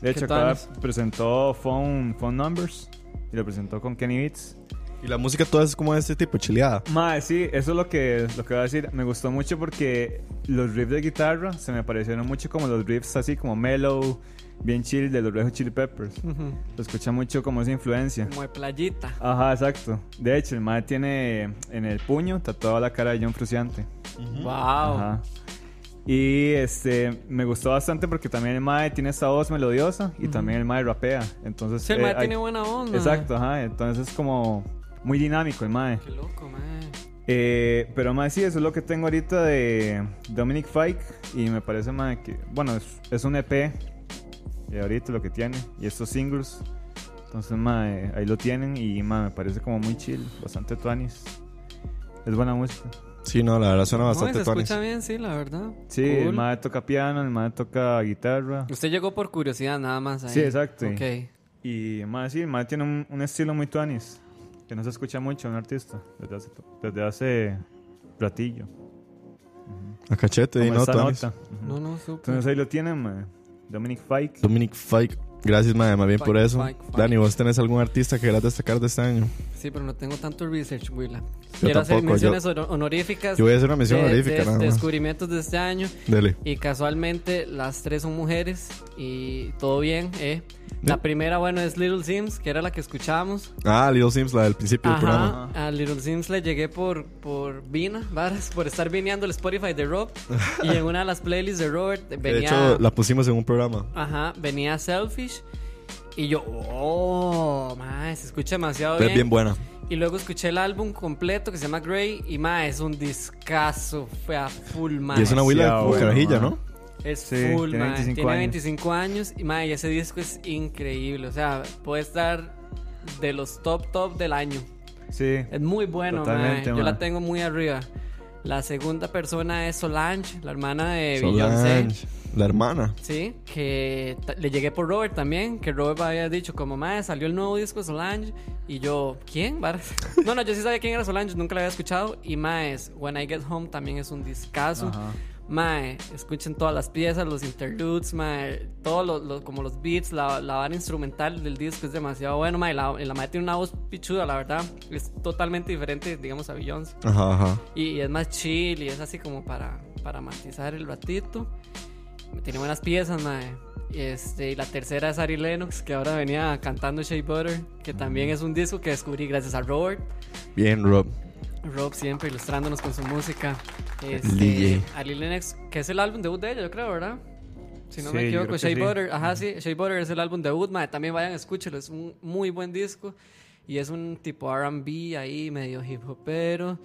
de hecho, ¿Qué acá tal? presentó Phone, Phone Numbers y lo presentó con Kenny Beats. Y la música toda es como de este tipo, chileada. Mae, sí, eso es lo que, lo que voy a decir. Me gustó mucho porque los riffs de guitarra se me parecieron mucho como los riffs así como mellow, bien chill de los Red Hot Chili Peppers. Ujú. Lo escucha mucho como esa influencia. Como de playita. Ajá, exacto. De hecho, el mae tiene en el puño tatuada la cara de John Fruciante. Wow. Ajá. Y este me gustó bastante porque también el mae tiene esa voz melodiosa y también el mae rapea. Entonces Sí, el eh, mae hay- tiene buena onda. Exacto, ajá. Entonces es como muy dinámico el mae. Qué loco, mae. Eh, pero más sí, eso es lo que tengo ahorita de Dominic Fike. Y me parece mae, que, bueno, es, es un EP. Y ahorita lo que tiene. Y estos singles. Entonces, mae, ahí lo tienen. Y mae, me parece como muy chill, bastante tuanis. Es buena música. Sí, no, la verdad suena No, bastante se tuanis. escucha bien, sí, la verdad. Sí, el Cool. mae toca piano, el mae toca guitarra. Usted llegó por curiosidad nada más ahí. Sí, exacto. Ok. Y más sí, el mae tiene un, un estilo muy tuanis. Que no se escucha mucho en un artista. Desde hace, desde hace ratillo. A cachete, y nota. Ujú. No, no, súper. Entonces ahí lo tienen, mae. Dominic Fike. Dominic Fike. Gracias, madre, más bien por Fike, eso. Fike, Fike. Dani, ¿vos tenés algún artista que quieras destacar de este año? Sí, pero no tengo tanto research, Willa. Quiero hacer tampoco, menciones honor- honoríficas. Yo voy a hacer una mención de- honorífica, de- nada más. Descubrimientos de este año. Dele. Y casualmente las tres son mujeres y todo bien, ¿eh? La primera, bueno, es Little Sims, que era la que escuchábamos. Ah, Little Sims, la del principio del programa. A Little Sims le llegué por, por Vina, varas, por estar vineando el Spotify de Rob. y en una de las playlists de Robert venía... De hecho, la pusimos en un programa. Ajá, venía Selfish. Y yo, oh, mae, se escucha demasiado Es bien. bien buena. Y luego escuché el álbum completo que se llama Grey y mae, es un discazo, fue a full mae. Y es una huila bueno, carajilla. ¿no? Es Sí, full, tiene mae. 25 Tiene años. 25 años y mae, ese disco es increíble, o sea, puede estar de los top top del año. Sí. Es muy bueno, Yo la tengo muy arriba. La segunda persona es Solange, la hermana de Beyoncé. Solange, la hermana. Sí, que le llegué por Robert también, que Robert había dicho como, madre, salió el nuevo disco de Solange, y yo, ¿quién? varas?" No, no, yo sí sabía quién era Solange, nunca la había escuchado, y más, When I Get Home también es un discazo. Ajá. Mae, escuchen todas las piezas, los interludes, mae, todos los, los- como los beats, la, la banda instrumental del disco es demasiado bueno, mae, la, la mae tiene una voz pichuda, la verdad, es totalmente diferente, digamos, a Beyoncé. Ajá, ajá. Y es más chill y es así como para, para matizar el ratito. Tiene buenas piezas, mae. Y Este, y la tercera es Ari Lennox, que ahora venía cantando Shea Butter, que también es un disco que descubrí gracias a Robert. Bien, Rob. Rob siempre ilustrándonos con su música. Este, DJ. Ari Lennox, que es el álbum debut de ella, yo creo, ¿verdad? Si no Sí, me equivoco, Shea sí. Butter, ajá, sí, Shea Butter es el álbum debut, mae. También vayan, escúchelo, es un muy buen disco. Y es un tipo RB ahí, medio hip hopero.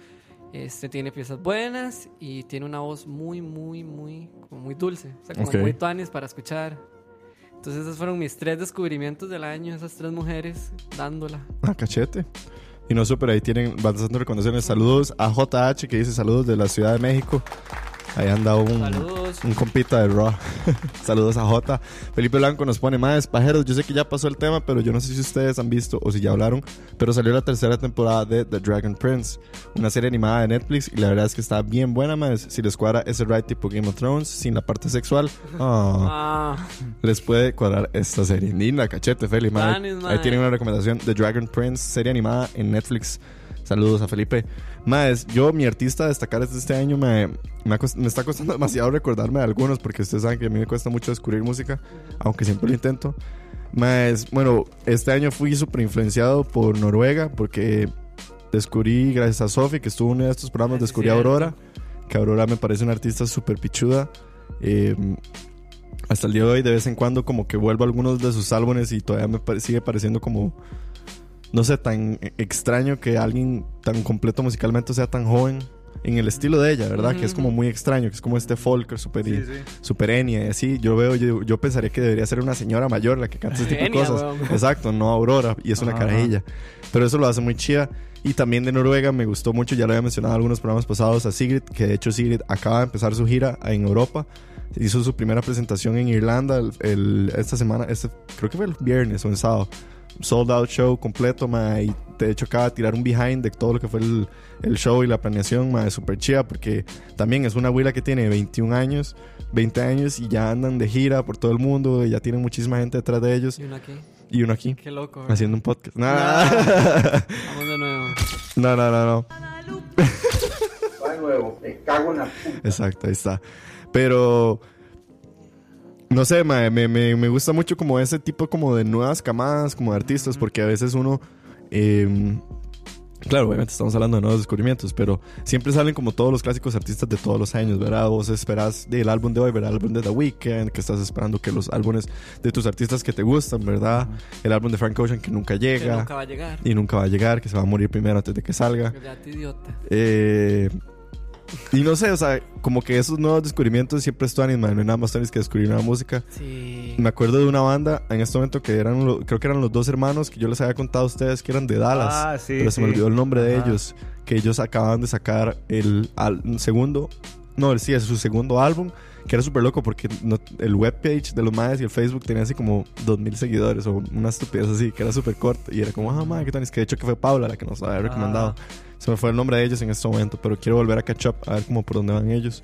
Este tiene piezas buenas y tiene una voz muy, muy, muy, como muy dulce. O sea, como Ok. muy tuanis para escuchar. Entonces, esos fueron mis tres descubrimientos del año, esas tres mujeres dándola. Ah, cachete. Y no super, ahí tienen bastante recomendaciones. Saludos a JH que dice saludos de la Ciudad de México. Ahí anda un, Saludos. un compita de Raw. saludos a J. Felipe Blanco nos pone más pajeros. Yo sé que ya pasó el tema, pero yo no sé si ustedes han visto o si ya hablaron. Pero salió la tercera temporada de The Dragon Prince, una serie animada de Netflix. Y la verdad es que está bien buena, más. Si les cuadra ese ride tipo Game of Thrones, sin la parte sexual. Ah Ah, les puede cuadrar esta serie. Linda, cachete, Feli. Ahí tienen una recomendación The Dragon Prince, serie animada en Netflix. Saludos a Felipe. Más, yo, mi artista a destacar de este año, me, me, me está costando demasiado recordarme de algunos, porque ustedes saben que a mí me cuesta mucho descubrir música, aunque siempre lo intento. Más, bueno, este año fui súper influenciado por Noruega, porque descubrí, gracias a Sophie, que estuvo en uno de estos programas, descubrí a. Aurora, que Aurora me parece una artista súper pichuda. Eh, hasta el día de hoy, de vez en cuando, como que vuelvo a algunos de sus álbumes y todavía me sigue pareciendo como, no sé, tan e- extraño que alguien tan completo musicalmente sea tan joven en el estilo de ella, ¿verdad? Que es como muy extraño, que es como este folk super, Sí, sí. super Enya y así. Yo veo, yo, yo pensaría que debería ser una señora mayor la que canta ese tipo de cosas. Exacto, no Aurora, y es una Ajá. carajilla. Pero eso lo hace muy chida. Y también de Noruega me gustó mucho, ya lo había mencionado en algunos programas pasados, a Sigrid, que de hecho Sigrid acaba de empezar su gira en Europa. Hizo su primera presentación en Irlanda el, el- esta semana, este, creo que fue el viernes o el sábado. Sold out show completo, ma, y de hecho acaba de tirar un behind de todo lo que fue el, el show y la planeación, ma, súper chida, porque también es una abuela que tiene 21 años, 20 años y ya andan de gira por todo el mundo, y ya tienen muchísima gente detrás de ellos, y uno aquí. y uno aquí Qué loco. ¿verdad? haciendo un podcast. Nah. Vamos de nuevo. No, no, no, no. Va de nuevo, me cago en la puta. Exacto, ahí está. Pero no sé, me, me, me gusta mucho como ese tipo como de nuevas camadas, como de artistas, porque a veces uno eh, Claro, obviamente estamos hablando de nuevos descubrimientos, pero siempre salen como todos los clásicos artistas de todos los años, ¿verdad? Vos esperás del álbum de hoy, ¿verdad? El álbum de The Weeknd, que estás esperando que los álbumes de tus artistas que te gustan, ¿verdad? El álbum de Frank Ocean que nunca Que llega nunca va a llegar. y nunca va a llegar, que se va a morir primero antes de que salga. Idiota. Eh, y no sé, o sea, como que esos nuevos descubrimientos siempre están en no hay nada más tenis que descubrir nueva música. Sí. Me acuerdo de una banda en este momento que eran, creo que eran los dos hermanos que yo les había contado a ustedes que eran de Dallas. Ah, sí, pero se me sí. olvidó el nombre de ellos. Que ellos acababan de sacar el al- segundo, no, sí, es su segundo álbum. Que era súper loco porque no- el webpage de los madres y el Facebook tenía así como 2000 seguidores o una estupidez así, que era súper corto. Y era como, ah, madre, qué tal. Es que de hecho que fue Paula la que nos había recomendado. Se me fue el nombre de ellos en este momento, pero quiero volver a catch up a ver cómo por dónde van ellos.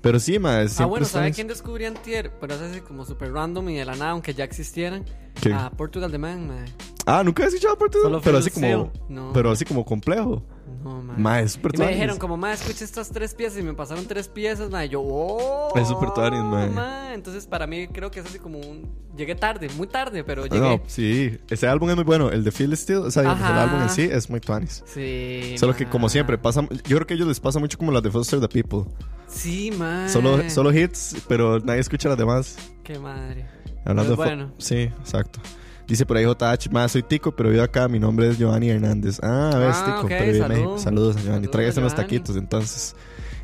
Pero sí, madre, siempre Ah, bueno, ¿sabe están- quién descubrí antier? Pero es así como super random y de la nada, aunque ya existieran. ¿Quién? A Portugal The Man, mae. Ah, nunca he escuchado de Solo pero así como. No. pero así como complejo. No, mae. Ma, es súper Y me dijeron como, ma, escucha estas tres piezas y me pasaron tres piezas, ma. Y yo, oh. Es súper tuanis, ma. ma. Entonces, para mí, creo que es así como un. Llegué tarde, muy tarde, pero llegué. No, sí, ese álbum es muy bueno, el de Feel Still, o sea, el álbum en sí es muy tuanis. Sí. Solo que como siempre pasa, yo creo que a ellos les pasa mucho como las de Foster the People. Sí, ma. Solo solo hits, pero nadie escucha las demás. Qué madre. Hablando de fo- bueno. Sí, exacto. Dice por ahí JH, más soy Tico, pero vivo acá, mi nombre es Giovanni Hernández. Ah, ves, Ah, Tico, pero vive en salud. México. Saludos a Giovanni. Saludos, Tráigase unos taquitos entonces.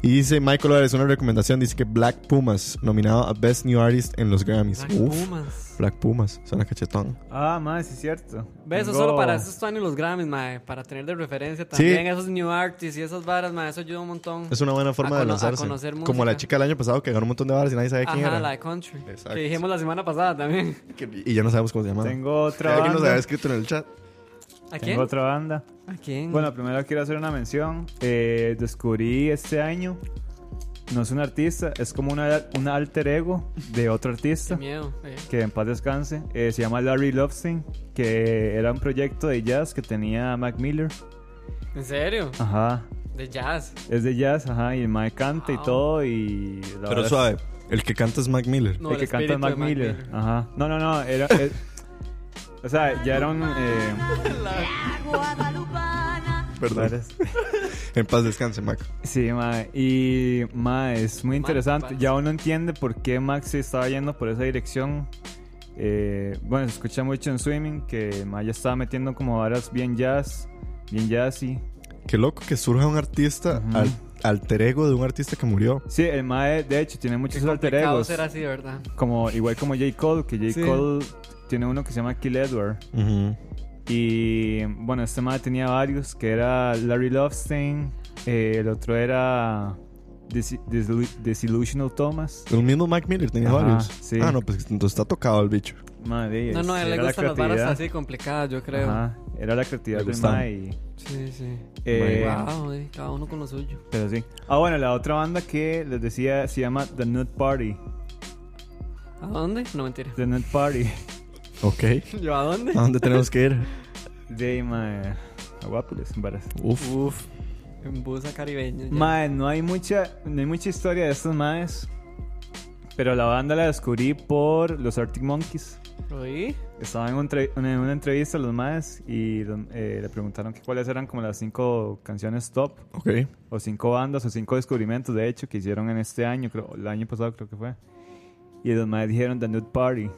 Y dice Michael Álvarez, una recomendación, dice que Black Pumas, nominado a Best New Artist en los Grammys. Black Uf, Pumas. Black Pumas, suena cachetón. Ah, más, sí es cierto. Ve, eso solo para esos años los Grammys, mae, para tener de referencia también esos new artists y esas varas, mae, eso ayuda un montón. Es una buena forma A de cono- a lanzarse. conocer Como la chica el año pasado que ganó un montón de bares y nadie sabe quién Ajá, era. la de country. Exacto. Que dijimos la semana pasada también. Y ya no sabemos cómo se llama. Tengo otra Alguien nos había escrito en el chat. ¿A Tengo quién? otra banda. ¿A quién? Bueno, primero quiero hacer una mención. Eh, descubrí este año, no es un artista, es como una, un alter ego de otro Qué artista miedo. eh. que en paz descanse. Eh, se llama Larry Lovestein, que era un proyecto de jazz que tenía Mac Miller. ¿En serio? Ajá. De jazz. Es de jazz, ajá, y el Mike canta y Wow. todo. Y la Pero suave, el que canta es Mac Miller. No, el que canta es Mac Mac Miller. Miller. Ajá. No, no, no. Era, es- o sea, ya era un. Eh, Perdón. ¿verdad? En paz descanse, Mac. Sí, ma, y ma, es muy interesante. Ya uno entiende por qué Max se estaba yendo por esa dirección. Eh, bueno, se escucha mucho en swimming que ma ya estaba metiendo como varas bien jazz, bien jazzy. Qué loco que surja un artista al, alter ego de un artista que murió. Sí, el mae de hecho tiene Qué muchos alter complicado egos. ser así, ¿verdad? Como, igual como J. Cole, que J. Sí. Cole tiene uno que se llama Kill Edward. Y bueno, este mae tenía varios, que era Larry Lovestein, eh, el otro era Dis- Dis- Disillusional Thomas. El mismo Mac Miller tenía Ajá, varios. sí. Ah, no, pues entonces está tocado el bicho. Madre, No, no, a él le era la gustan las varas creatividad. así complicadas, yo creo. Ajá, era la creatividad del mae y- Sí, sí. eh, wow, eh, cada uno con lo suyo. Pero sí. Ah, bueno, la otra banda que les decía se llama The Nut Party. ¿A dónde? No, mentira. The Nut Party. Ok. ¿Yo a dónde? ¿A dónde tenemos que ir? De mae. A Guapiles, en varas. Uf. Uf. En busa caribeña. ya. Mae, no hay mucha, no hay mucha historia de estos maes. Pero la banda la descubrí por los Arctic Monkeys. ¿Oí? Estaban en, un tre- en una entrevista los maes y eh, le preguntaron que cuáles eran como las cinco canciones top. Ok. o cinco bandas o cinco descubrimientos de hecho que hicieron en este año, creo, el año pasado creo que fue. Y los más dijeron The Nude Party.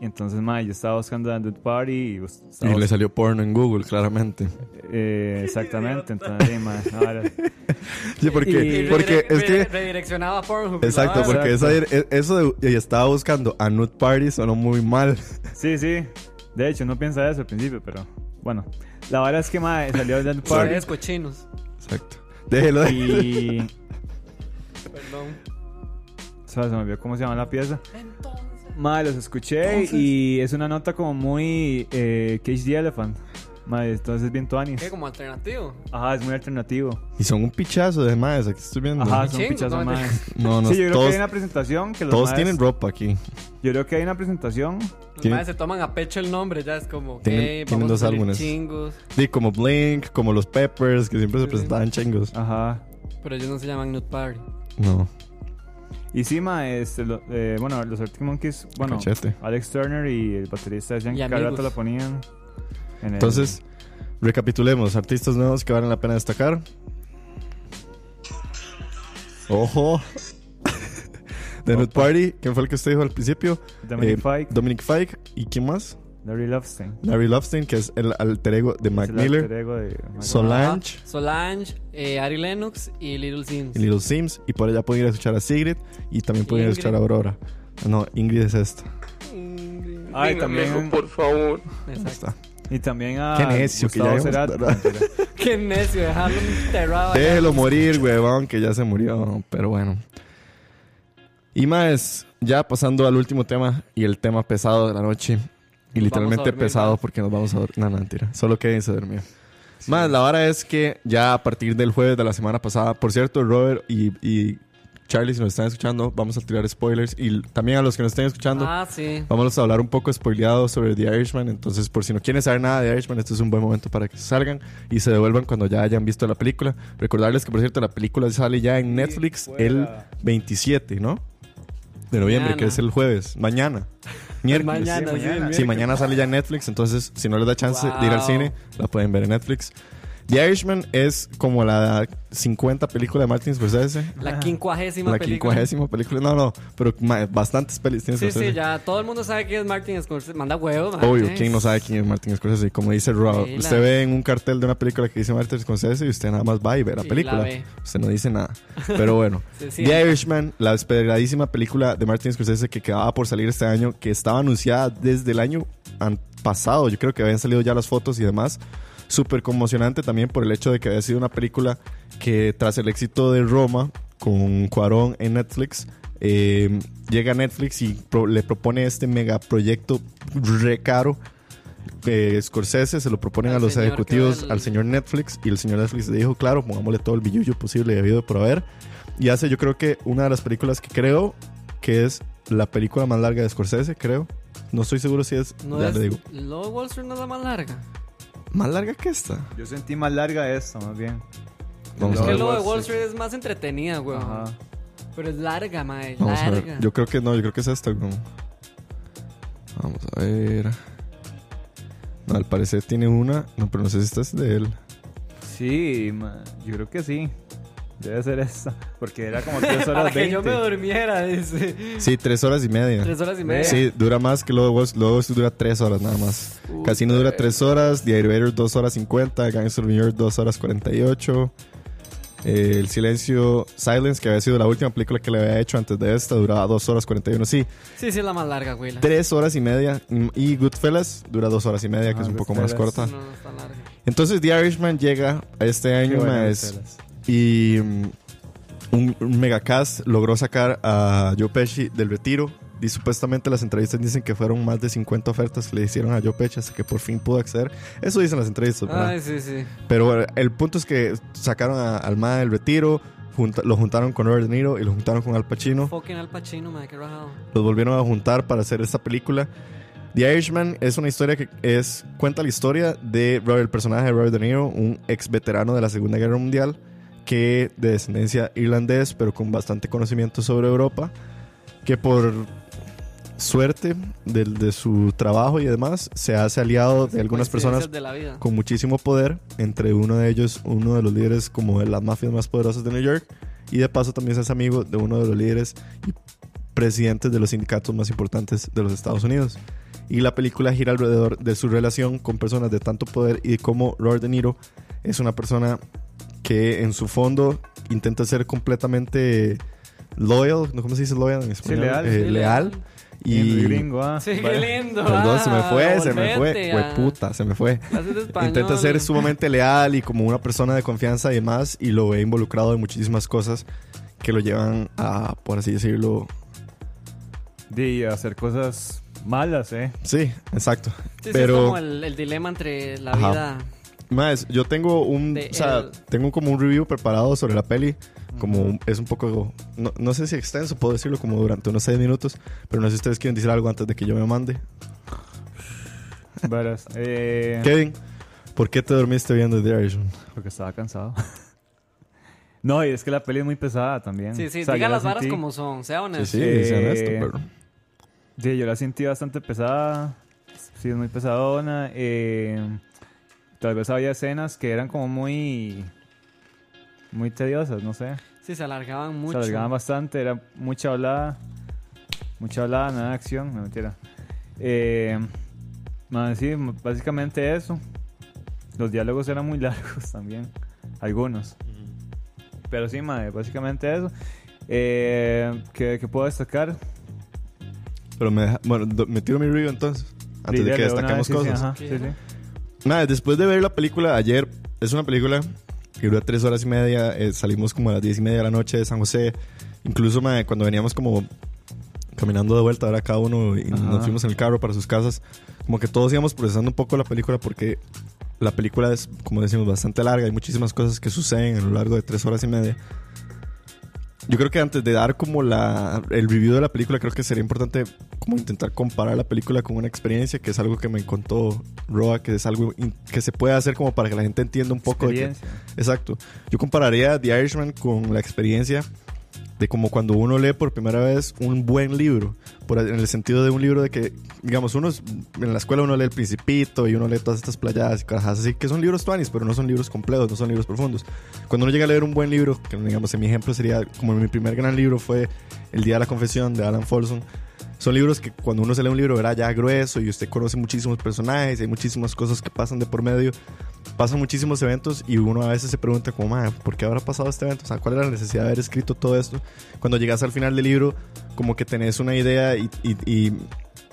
Y entonces, mae, yo estaba buscando Nude Party y, le salió porno en Google, claramente. eh, exactamente, entonces, sí, mae, no, era- Sí, porque, Y- porque Redire- es que... Redireccionaba a Pornhub. Exacto, porque Exacto. e- eso de, y estaba buscando a Nude Party sonó muy mal. sí, sí. De hecho, no piensa eso al principio, pero bueno. La verdad es que, mae, salió The Nude Party. Ustedes cochinos. Exacto. Déjelo de... Y... Perdón. o sea, se me olvidó cómo se llama la pieza. Mae, los escuché y es una nota como muy eh, Cage the Elephant. Mae, entonces es bien tuanis. ¿Qué? Como alternativo. Ajá, es muy alternativo. Y son un pichazo de más, aquí estoy viendo. Ajá, son Chingos, pichazos no, más. No, no, Sí, yo creo todos, que hay una presentación que los todos maes- tienen ropa aquí. Yo creo que hay una presentación. Los madres se toman a pecho el nombre, ya es como, Tienen- ok, tienen vamos dos a salir álbumes. chingos. Sí, como Blink, como los Peppers, que siempre se Sí. presentaban chingos. Ajá. Pero ellos no se llaman Nude Party. No. Y sí, ma, este, lo- eh, bueno, los Arctic Monkeys, bueno, Cachete. Alex Turner y el baterista decían que cada rato la ponían. en el- Entonces, recapitulemos. Artistas nuevos que valen la pena destacar. Ojo. The Nude Party, ¿quién fue el que usted dijo al principio? Dominic Eh, Fike, Dominic Fike. ¿Y quién más? Larry Lovestein. Larry Lovestein, que es el alter ego de Mac Es el Miller. alter ego de Mac Solange. Solange, eh, Ari Lennox y Little Sims. y Little Sims. Y por allá pueden ir a escuchar a Sigrid. Y también pueden ir a Ingrid. escuchar a Aurora. No, Ingrid es esta. Ay, también, Exacto. Está. y también a Qué necio que ya. Qué necio, dejarlo enterrado. Déjelo morir, huevón, que ya se murió. Pero bueno. Y más, ya pasando al último tema y el tema pesado de la noche. Y literalmente pesado porque nos vamos a dormir. No, no, mentira. Solo quédense a dormir. Más, la vara es que ya a partir del jueves de la semana pasada, por cierto, Robert y, y Charlie, si nos están escuchando, vamos a tirar spoilers. Y también a los que nos estén escuchando, Ah, sí. Vamos a hablar un poco spoileado sobre The Irishman. Entonces, por si no quieren saber nada de The Irishman, este es un buen momento para que salgan y se devuelvan cuando ya hayan visto la película. Recordarles que, por cierto, la película sale ya en Netflix el 27, ¿no? De noviembre, Mañana. que es el jueves. Mañana. Miércoles. Mañana, Sí, mañana. Sí, mañana sale ya en Netflix. Entonces, si no les da chance de ir al cine, la pueden ver en Netflix. The Irishman es como la 50 película de Martin Scorsese. La quincuagésima La película. quincuagésima película. No, no, pero bastantes pelis tiene Sí, Scorsese. sí, ya todo el mundo sabe quién es Martin Scorsese. Manda huevos, man. Obvio, Eh. ¿quién no sabe quién es Martin Scorsese? Y como dice Rob, Sí, la- usted ve en un cartel de una película que dice Martin Scorsese y usted nada más va y ve la la película. ve. usted no dice nada. Pero bueno, Sí, sí. The Irishman, la esperadísima película de Martin Scorsese que quedaba por salir este año, que estaba anunciada desde el año pasado. Yo creo que habían salido ya las fotos y demás. Súper conmocionante también por el hecho de que había sido una película que tras el éxito de Roma con Cuarón en Netflix, eh, llega a Netflix y pro- le propone este megaproyecto re caro. Eh, Scorsese se lo proponen Al a los ejecutivos, el- al señor Netflix, y el señor Netflix le dijo, claro, pongámosle todo el billullo posible y habido por haber. Y hace, yo creo que una de las películas que creo que es la película más larga de Scorsese, creo. No estoy seguro si es, No ya es, le digo. Lo Wall Street no es la más larga. Más larga que esta. Yo sentí más larga esta, más bien. Vamos es que lo de Wall Street es más entretenida, weón. Ajá. Pero es larga, mae. Vamos a larga. ver. Yo creo que no, yo creo que es esta. güey. Vamos a ver. No, al parecer tiene una. No, pero no sé si esta es de él. Sí, ma, yo creo que sí. Debe ser esta. Porque era como 3 Para horas que 20. yo me durmiera, dice. Sí, tres horas y media. Tres horas y media. Sí, dura más que Street. Luego dura tres horas nada más. Puta, Casino dura güey. tres horas. The Elevator dos horas 50. Gangster of New York dos horas 48. Eh, el Silencio, Silence, que había sido la última película que le había hecho antes de esta, duraba dos horas 41. Sí, Sí, sí, es la más larga, güey. la- tres horas y media. Mm, Y Goodfellas dura dos horas y media, que Ah, es un poco más corta. No, no está larga. Entonces The Irishman llega a este Qué año bueno, más Goodfellas. Y mm, un, un megacast logró sacar a Joe Pesci del retiro y supuestamente las entrevistas dicen que fueron más de 50 ofertas que le hicieron a Joe Pesci hasta que por fin pudo acceder. Eso dicen las entrevistas, ¿verdad? Ay, sí, sí. Pero bueno, el punto es que sacaron a- al MAD del retiro, junta- lo juntaron con Robert De Niro y lo juntaron con Al Pacino. Fucking Al Pacino, mae, qué rajado. Los volvieron a juntar para hacer esta película. The Irishman es una historia que es cuenta la historia de Robert, el personaje de Robert De Niro, un ex veterano de la Segunda Guerra Mundial que de descendencia irlandés, pero con bastante conocimiento sobre Europa, que por suerte de, su trabajo y demás se hace aliado de algunas personas Coincidencias de la vida. con muchísimo poder, entre uno de ellos, uno de los líderes como de las mafias más poderosas de New York, y de paso también se hace amigo de uno de los líderes y presidentes de los sindicatos más importantes de los Estados Unidos. Y la película gira alrededor de su relación con personas de tanto poder y de cómo Robert De Niro es una persona que en su fondo intenta ser completamente loyal, ¿no? ¿cómo se dice loyal en español? leal. Eh, Sí, leal. Y gringo, ah. Sí, qué lindo. Perdón, se me ah, fue, se me fue. Fue ah. puta, se me fue. Intenta ser sumamente leal y como una persona de confianza y demás, y lo ve involucrado en muchísimas cosas que lo llevan a, por así decirlo. De hacer cosas malas, ¿eh? Sí, exacto. Sí, sí, Pero- es como el, el dilema entre la Ajá. vida. Más, yo tengo un, De o sea, él. tengo como un review preparado sobre la peli, como un- es un poco, no, no sé si extenso, puedo decirlo como durante unos 6 minutos, pero no sé si ustedes quieren decir algo antes de que yo me mande. Verás. Eh, Kevin, ¿por qué te dormiste viendo The Irishman? Porque estaba cansado. no, y es que la peli es muy pesada también. Sí, sí, O sea, diga las varas sentí- como son, sea Sí, honesto. sí, Eh, dicen esto, pero... Sí, yo la sentí bastante pesada. Sí, es muy pesadona. Eh, tal vez había escenas que eran como muy... Muy tediosas, no sé. Sí, se alargaban mucho. Se alargaban bastante, era mucha hablada. Mucha hablada, nada de acción, no mentira. Eh, man, sí, básicamente eso. Los diálogos eran muy largos también, algunos. Pero sí, madre, básicamente eso. Eh, ¿qué, qué puedo destacar? Pero me deja- bueno, me tiro mi review entonces, antes de que de una destaquemos vez, sí, cosas. ajá, sí, sí. Nada, después de ver la película ayer, es una película que dura tres horas y media. eh, salimos como a las diez y media de la noche de San José. Incluso mae, cuando veníamos como caminando de vuelta, ahora cada uno y Ajá. nos fuimos en el carro para sus casas, como que todos íbamos procesando un poco la película porque la película es, como decimos, bastante larga. Hay muchísimas cosas que suceden a lo largo de tres horas y media. Yo creo que antes de dar como la, el review de la película, creo que sería importante como intentar comparar la película con una experiencia, que es algo que me contó Roa, que es algo in- que se puede hacer como para que la gente entienda un poco. de que- exacto. Yo compararía The Irishman con la experiencia de como cuando uno lee por primera vez un buen libro, por, en el sentido de un libro de que, digamos, uno en la escuela uno lee El Principito y uno lee todas estas playadas y cosas así, que son libros tuanis, pero no son libros completos, no son libros profundos. Cuando uno llega a leer un buen libro, que digamos, en mi ejemplo sería, como mi primer gran libro fue El Día de la Confesión de Alan Folsom, son libros que cuando uno se lee un libro era ya grueso y usted conoce muchísimos personajes, hay muchísimas cosas que pasan de por medio, pasan muchísimos eventos y uno a veces se pregunta como, "Ma, ¿por qué habrá pasado este evento? O sea, ¿cuál era la necesidad de haber escrito todo esto? Cuando llegas al final del libro, como que tenés una idea y, y- y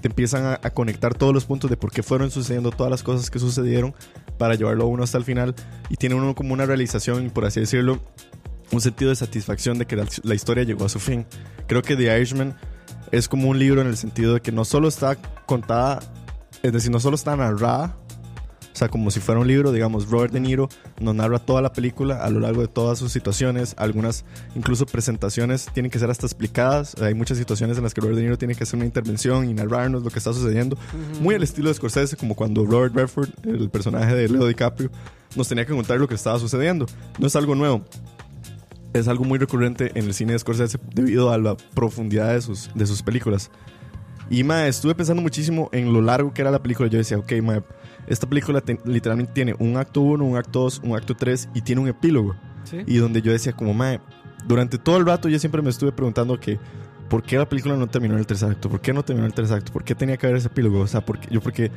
te empiezan a, a conectar todos los puntos de por qué fueron sucediendo todas las cosas que sucedieron para llevarlo uno hasta el final y tiene uno como una realización, por así decirlo, un sentido de satisfacción de que la, la historia llegó a su fin. Creo que The Irishman es como un libro en el sentido de que no solo está contada, es decir, no solo está narrada, o sea, como si fuera un libro, digamos, Robert De Niro nos narra toda la película a lo largo de todas sus situaciones, algunas incluso presentaciones tienen que ser hasta explicadas, hay muchas situaciones en las que Robert De Niro tiene que hacer una intervención y narrarnos lo que está sucediendo, muy al estilo de Scorsese, como cuando Robert Redford, el personaje de Leo DiCaprio, nos tenía que contar lo que estaba sucediendo. No es algo nuevo, es algo muy recurrente en el cine de Scorsese debido a la profundidad de sus, de sus películas. Y ma, estuve pensando muchísimo en lo largo que era la película. Yo decía, ok, ma, esta película te- literalmente tiene un acto 1, un acto 2, un acto 3 y tiene un epílogo. Sí. Y donde yo decía, como, ma, durante todo el rato yo siempre me estuve preguntando que, ¿por qué la película no terminó en el tercer acto? ¿Por qué no terminó en el tercer acto? ¿Por qué tenía que haber ese epílogo? O sea, porque, yo porque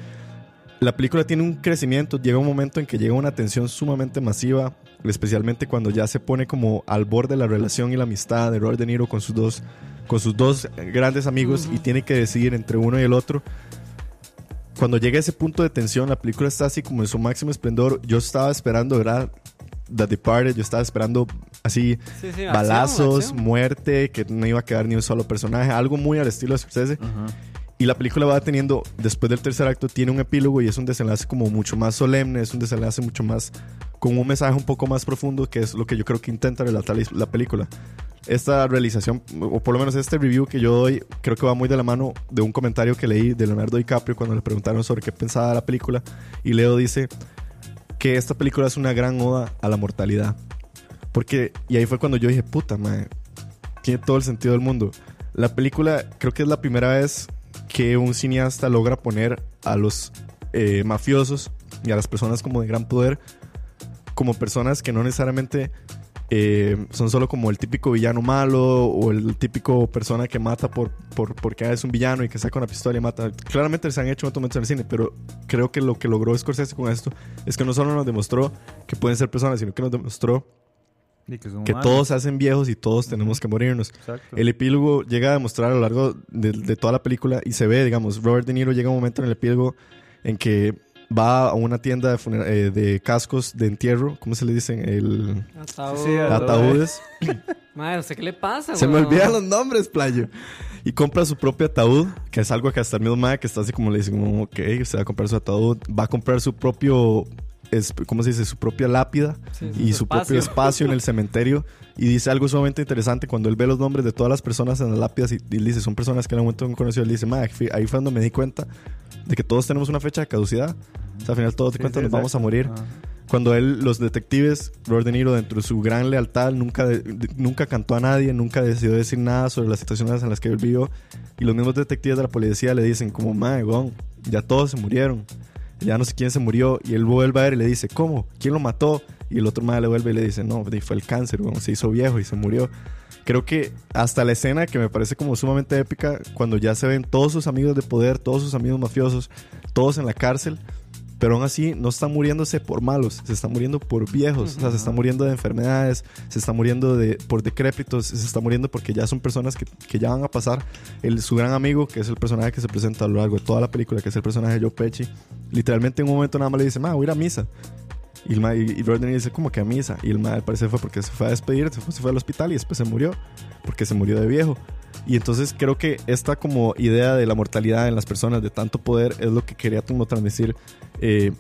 la película tiene un crecimiento, llega un momento en que llega una tensión sumamente masiva, especialmente cuando ya se pone como al borde la relación y la amistad de Robert De Niro con sus dos, con sus dos grandes amigos y tiene que decidir entre uno y el otro. Cuando llega ese punto de tensión, la película está así como en su máximo esplendor. Yo estaba esperando, ¿verdad? The Departed, yo estaba esperando así Sí, sí, acción, balazos, acción. muerte, que no iba a quedar ni un solo personaje, algo muy al estilo de Scorsese. Y la película va teniendo, después del tercer acto, tiene un epílogo y es un desenlace como mucho más solemne, es un desenlace mucho más, con un mensaje un poco más profundo, que es lo que yo creo que intenta relatar la, la película. Esta realización, o por lo menos este review que yo doy, creo que va muy de la mano de un comentario que leí de Leonardo DiCaprio cuando le preguntaron sobre qué pensaba de la película. Y Leo dice que esta película es una gran oda a la mortalidad. Porque, y ahí fue cuando yo dije, puta, madre, tiene todo el sentido del mundo. La película creo que es la primera vez que un cineasta logra poner a los eh, mafiosos y a las personas como de gran poder como personas que no necesariamente eh, son solo como el típico villano malo o el típico persona que mata por, por porque es un villano y que saca una pistola y mata. Claramente se han hecho momentos en el cine, pero creo que lo que logró Scorsese con esto es que no solo nos demostró que pueden ser personas, sino que nos demostró Y que son que humanos. todos se hacen viejos y todos tenemos que morirnos. Exacto. El epílogo llega a demostrar a lo largo de, de toda la película y se ve, digamos, Robert De Niro llega a un momento en el epílogo en que va a una tienda de, funer- eh, de cascos de entierro, ¿cómo se le dicen? El Ataúd. Sí, ataúdes. Madre, ¿usted qué le pasa, Se me olvidan los nombres, playo. Y compra su propio ataúd, que es algo que hasta el mismo madre que está así como le dicen, como, ok, usted va a comprar su ataúd, va a comprar su propio, es- ¿cómo se dice? Su propia lápida Sí, y su su propio espacio. en el cementerio. Y dice algo sumamente interesante cuando él ve los nombres de todas las personas en las lápidas y, y dice, son personas que en algún momento no conoció. Él dice, "Ma, fui- ahí fue donde me di cuenta de que todos tenemos una fecha de caducidad. O sea, al final todos te Sí, cuentan, sí, nos vamos a morir. Ah. Cuando él, los detectives, Robert De Niro, dentro de su gran lealtad, nunca, de- de- nunca cantó a nadie, nunca decidió decir nada sobre las situaciones en las que él vivió. Y los mismos detectives de la policía le dicen como, mae, ya todos se murieron. Ya no sé quién se murió. Y él vuelve a ver y le dice, ¿cómo? ¿Quién lo mató? Y el otro mae le vuelve y le dice, no, fue el cáncer, weón, se hizo viejo y se murió. Creo que hasta la escena que me parece como sumamente épica, cuando ya se ven todos sus amigos de poder, todos sus amigos mafiosos, todos en la cárcel, pero aún así no están muriéndose por malos, se están muriendo por viejos, o sea, se están muriendo de enfermedades, se están muriendo de, por decrépitos, se están muriendo porque ya son personas que, que ya van a pasar. El, su gran amigo, que es el personaje que se presenta a lo largo de toda la película, que es el personaje de Joe Pesci, literalmente en un momento nada más le dice, ma, voy a ir a misa. Y, el ma, y, y Robert De Niro dice, ¿cómo que a misa? Y el ma, al parecer fue porque se fue a despedir, se fue, se fue al hospital y después se murió, porque se murió de viejo. Y entonces creo que esta como idea de la mortalidad en las personas, de tanto poder, es lo que quería como transmitir eh,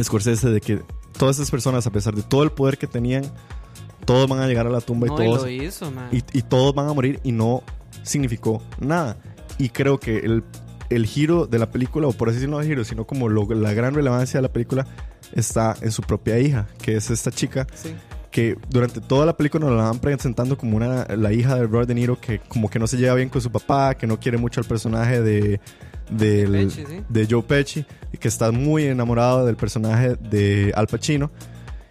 Scorsese, de que todas esas personas, a pesar de todo el poder que tenían, todos van a llegar a la tumba No, y todos hizo, y, y todos van a morir y no significó nada. Y creo que el, el giro de la película, o por así decirlo, no el giro, sino como lo- la gran relevancia de la película está en su propia hija, que es esta chica Sí. que durante toda la película nos la van presentando como una, la hija de Robert De Niro que como que no se lleva bien con su papá, que no quiere mucho al personaje de, del- Pesci, sí. de Joe Pesci y que está muy enamorado del personaje de Al Pacino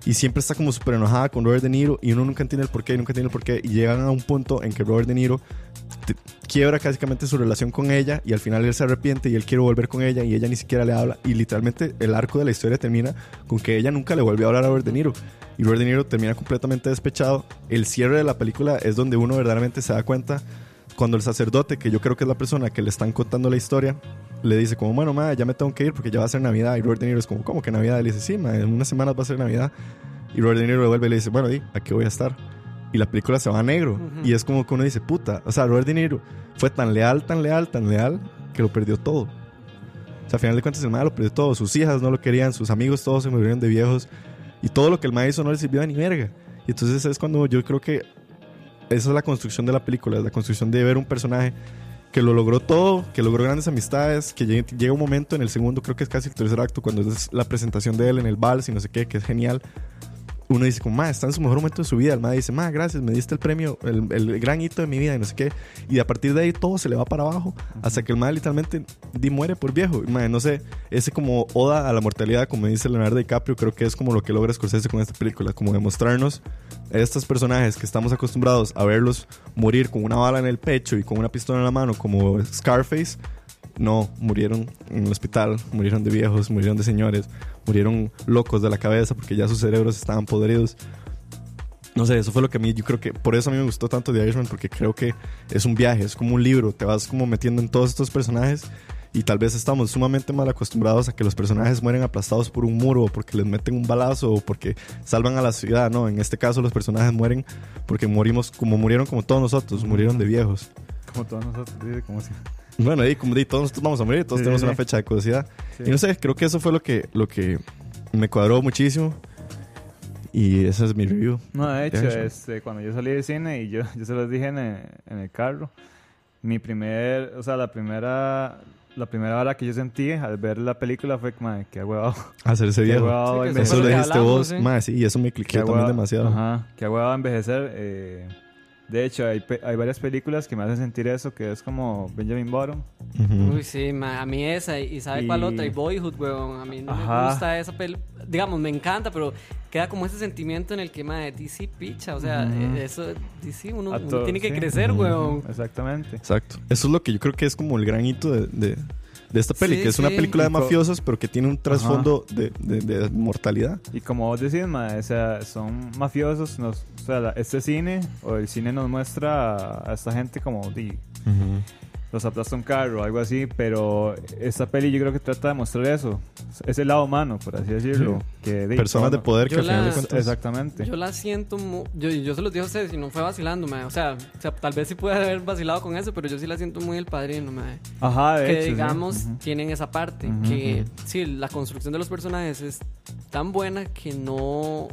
y siempre está como súper enojada con Robert De Niro y uno nunca entiende el porqué, nunca entiende el porqué y llegan a un punto en que Robert De Niro quiebra básicamente su relación con ella y al final él se arrepiente y él quiere volver con ella y ella ni siquiera le habla y literalmente el arco de la historia termina con que ella nunca le volvió a hablar a Robert De Niro y Robert De Niro termina completamente despechado. El cierre de la película es donde uno verdaderamente se da cuenta cuando el sacerdote, que yo creo que es la persona que le están contando la historia, le dice como, bueno, ma, ya me tengo que ir porque ya va a ser Navidad. Y Robert De Niro es como, ¿cómo que Navidad? Y le dice, sí, ma, en unas semanas va a ser Navidad. Y Robert De Niro le vuelve y le dice, bueno, di, aquí voy a estar. Y la película se va a negro. Y es como que uno dice, puta, o sea, Robert De Niro fue tan leal, tan leal, tan leal, que lo perdió todo. O sea, al final de cuentas el mae lo perdió todo. Sus hijas no lo querían, sus amigos todos se murieron de viejos. Y todo lo que el mae hizo no le sirvió de ni verga. Y entonces es cuando yo creo que esa es la construcción de la película, es la construcción de ver un personaje que lo logró todo, que logró grandes amistades, que llega un momento en el segundo, creo que es casi el tercer acto, cuando es la presentación de él en el vals y no sé qué, que es genial. Uno dice como, ma, está en su mejor momento de su vida. El ma dice, ma, gracias, me diste el premio, el, el gran hito de mi vida y no sé qué. Y a partir de ahí todo se le va para abajo hasta que el ma literalmente di, muere por viejo. Y, ma, no sé, ese como oda a la mortalidad, como dice Leonardo DiCaprio, creo que es como lo que logra Scorsese con esta película, como demostrarnos a estos personajes que estamos acostumbrados a verlos morir con una bala en el pecho y con una pistola en la mano, como Scarface. No, murieron en el hospital, murieron de viejos, murieron de señores, murieron locos de la cabeza porque ya sus cerebros estaban podridos. No sé, eso fue lo que a mí, yo creo que por eso a mí me gustó tanto The Irishman, porque creo que es un viaje, es como un libro, te vas como metiendo en todos estos personajes y tal vez estamos sumamente mal acostumbrados a que los personajes mueren aplastados por un muro o porque les meten un balazo o porque salvan a la ciudad, ¿no? En este caso los personajes mueren porque morimos como murieron como todos nosotros, murieron de viejos. Como todos nosotros, como si. Bueno, y como di, todos nosotros vamos a morir, todos Sí, tenemos sí, una fecha de caducidad. Sí. Y no sé, creo que eso fue lo que, lo que me cuadró muchísimo. Y esa es mi review. No, de hecho, este, cuando yo salí del cine y yo, yo se los dije en el, en el carro, mi primer, o sea, la primera, la primera hora que yo sentí al ver la película fue, madre, qué huevado. Hacerse Qué viejo. huevado Sí. Eso lo dijiste hablamos, vos, sí. más sí, y eso me cliqueó también demasiado. Ajá, qué huevado envejecer. eh, de hecho, hay, pe- hay varias películas que me hacen sentir eso, que es como Benjamin Bottom. Uy, sí, ma, a mí esa. ¿Y sabe Y- cuál otra? Y Boyhood, weón. A mí no Ajá. me gusta esa peli. Digamos, me encanta, pero queda como ese sentimiento en el que, ma, DC picha. O sea, eh, eso, DC, uno, uno tiene que sí. crecer, Ujú. weón. Exactamente. Exacto. Eso es lo que yo creo que es como el gran hito de, de, de esta peli, Sí, que es una sí. película de mafiosos, pero que tiene un trasfondo de, de, de mortalidad. Y como vos decís, ma, o sea, son mafiosos. Nos, o sea, este cine o el cine nos muestra a, a esta gente como di, los aplasta un carro o algo así, pero esta peli yo creo que trata de mostrar eso. Es el lado humano, por así decirlo. Que, Personas de poder que al final de cuentas... Exactamente. Yo la siento mu- yo, yo se los dije a ustedes y no fue vacilando. O sea, o sea, tal vez sí puede haber vacilado con eso, pero yo sí la siento muy el padrino. Ajá, de que hecho, sí. digamos tienen esa parte que sí la construcción de los personajes es tan buena que no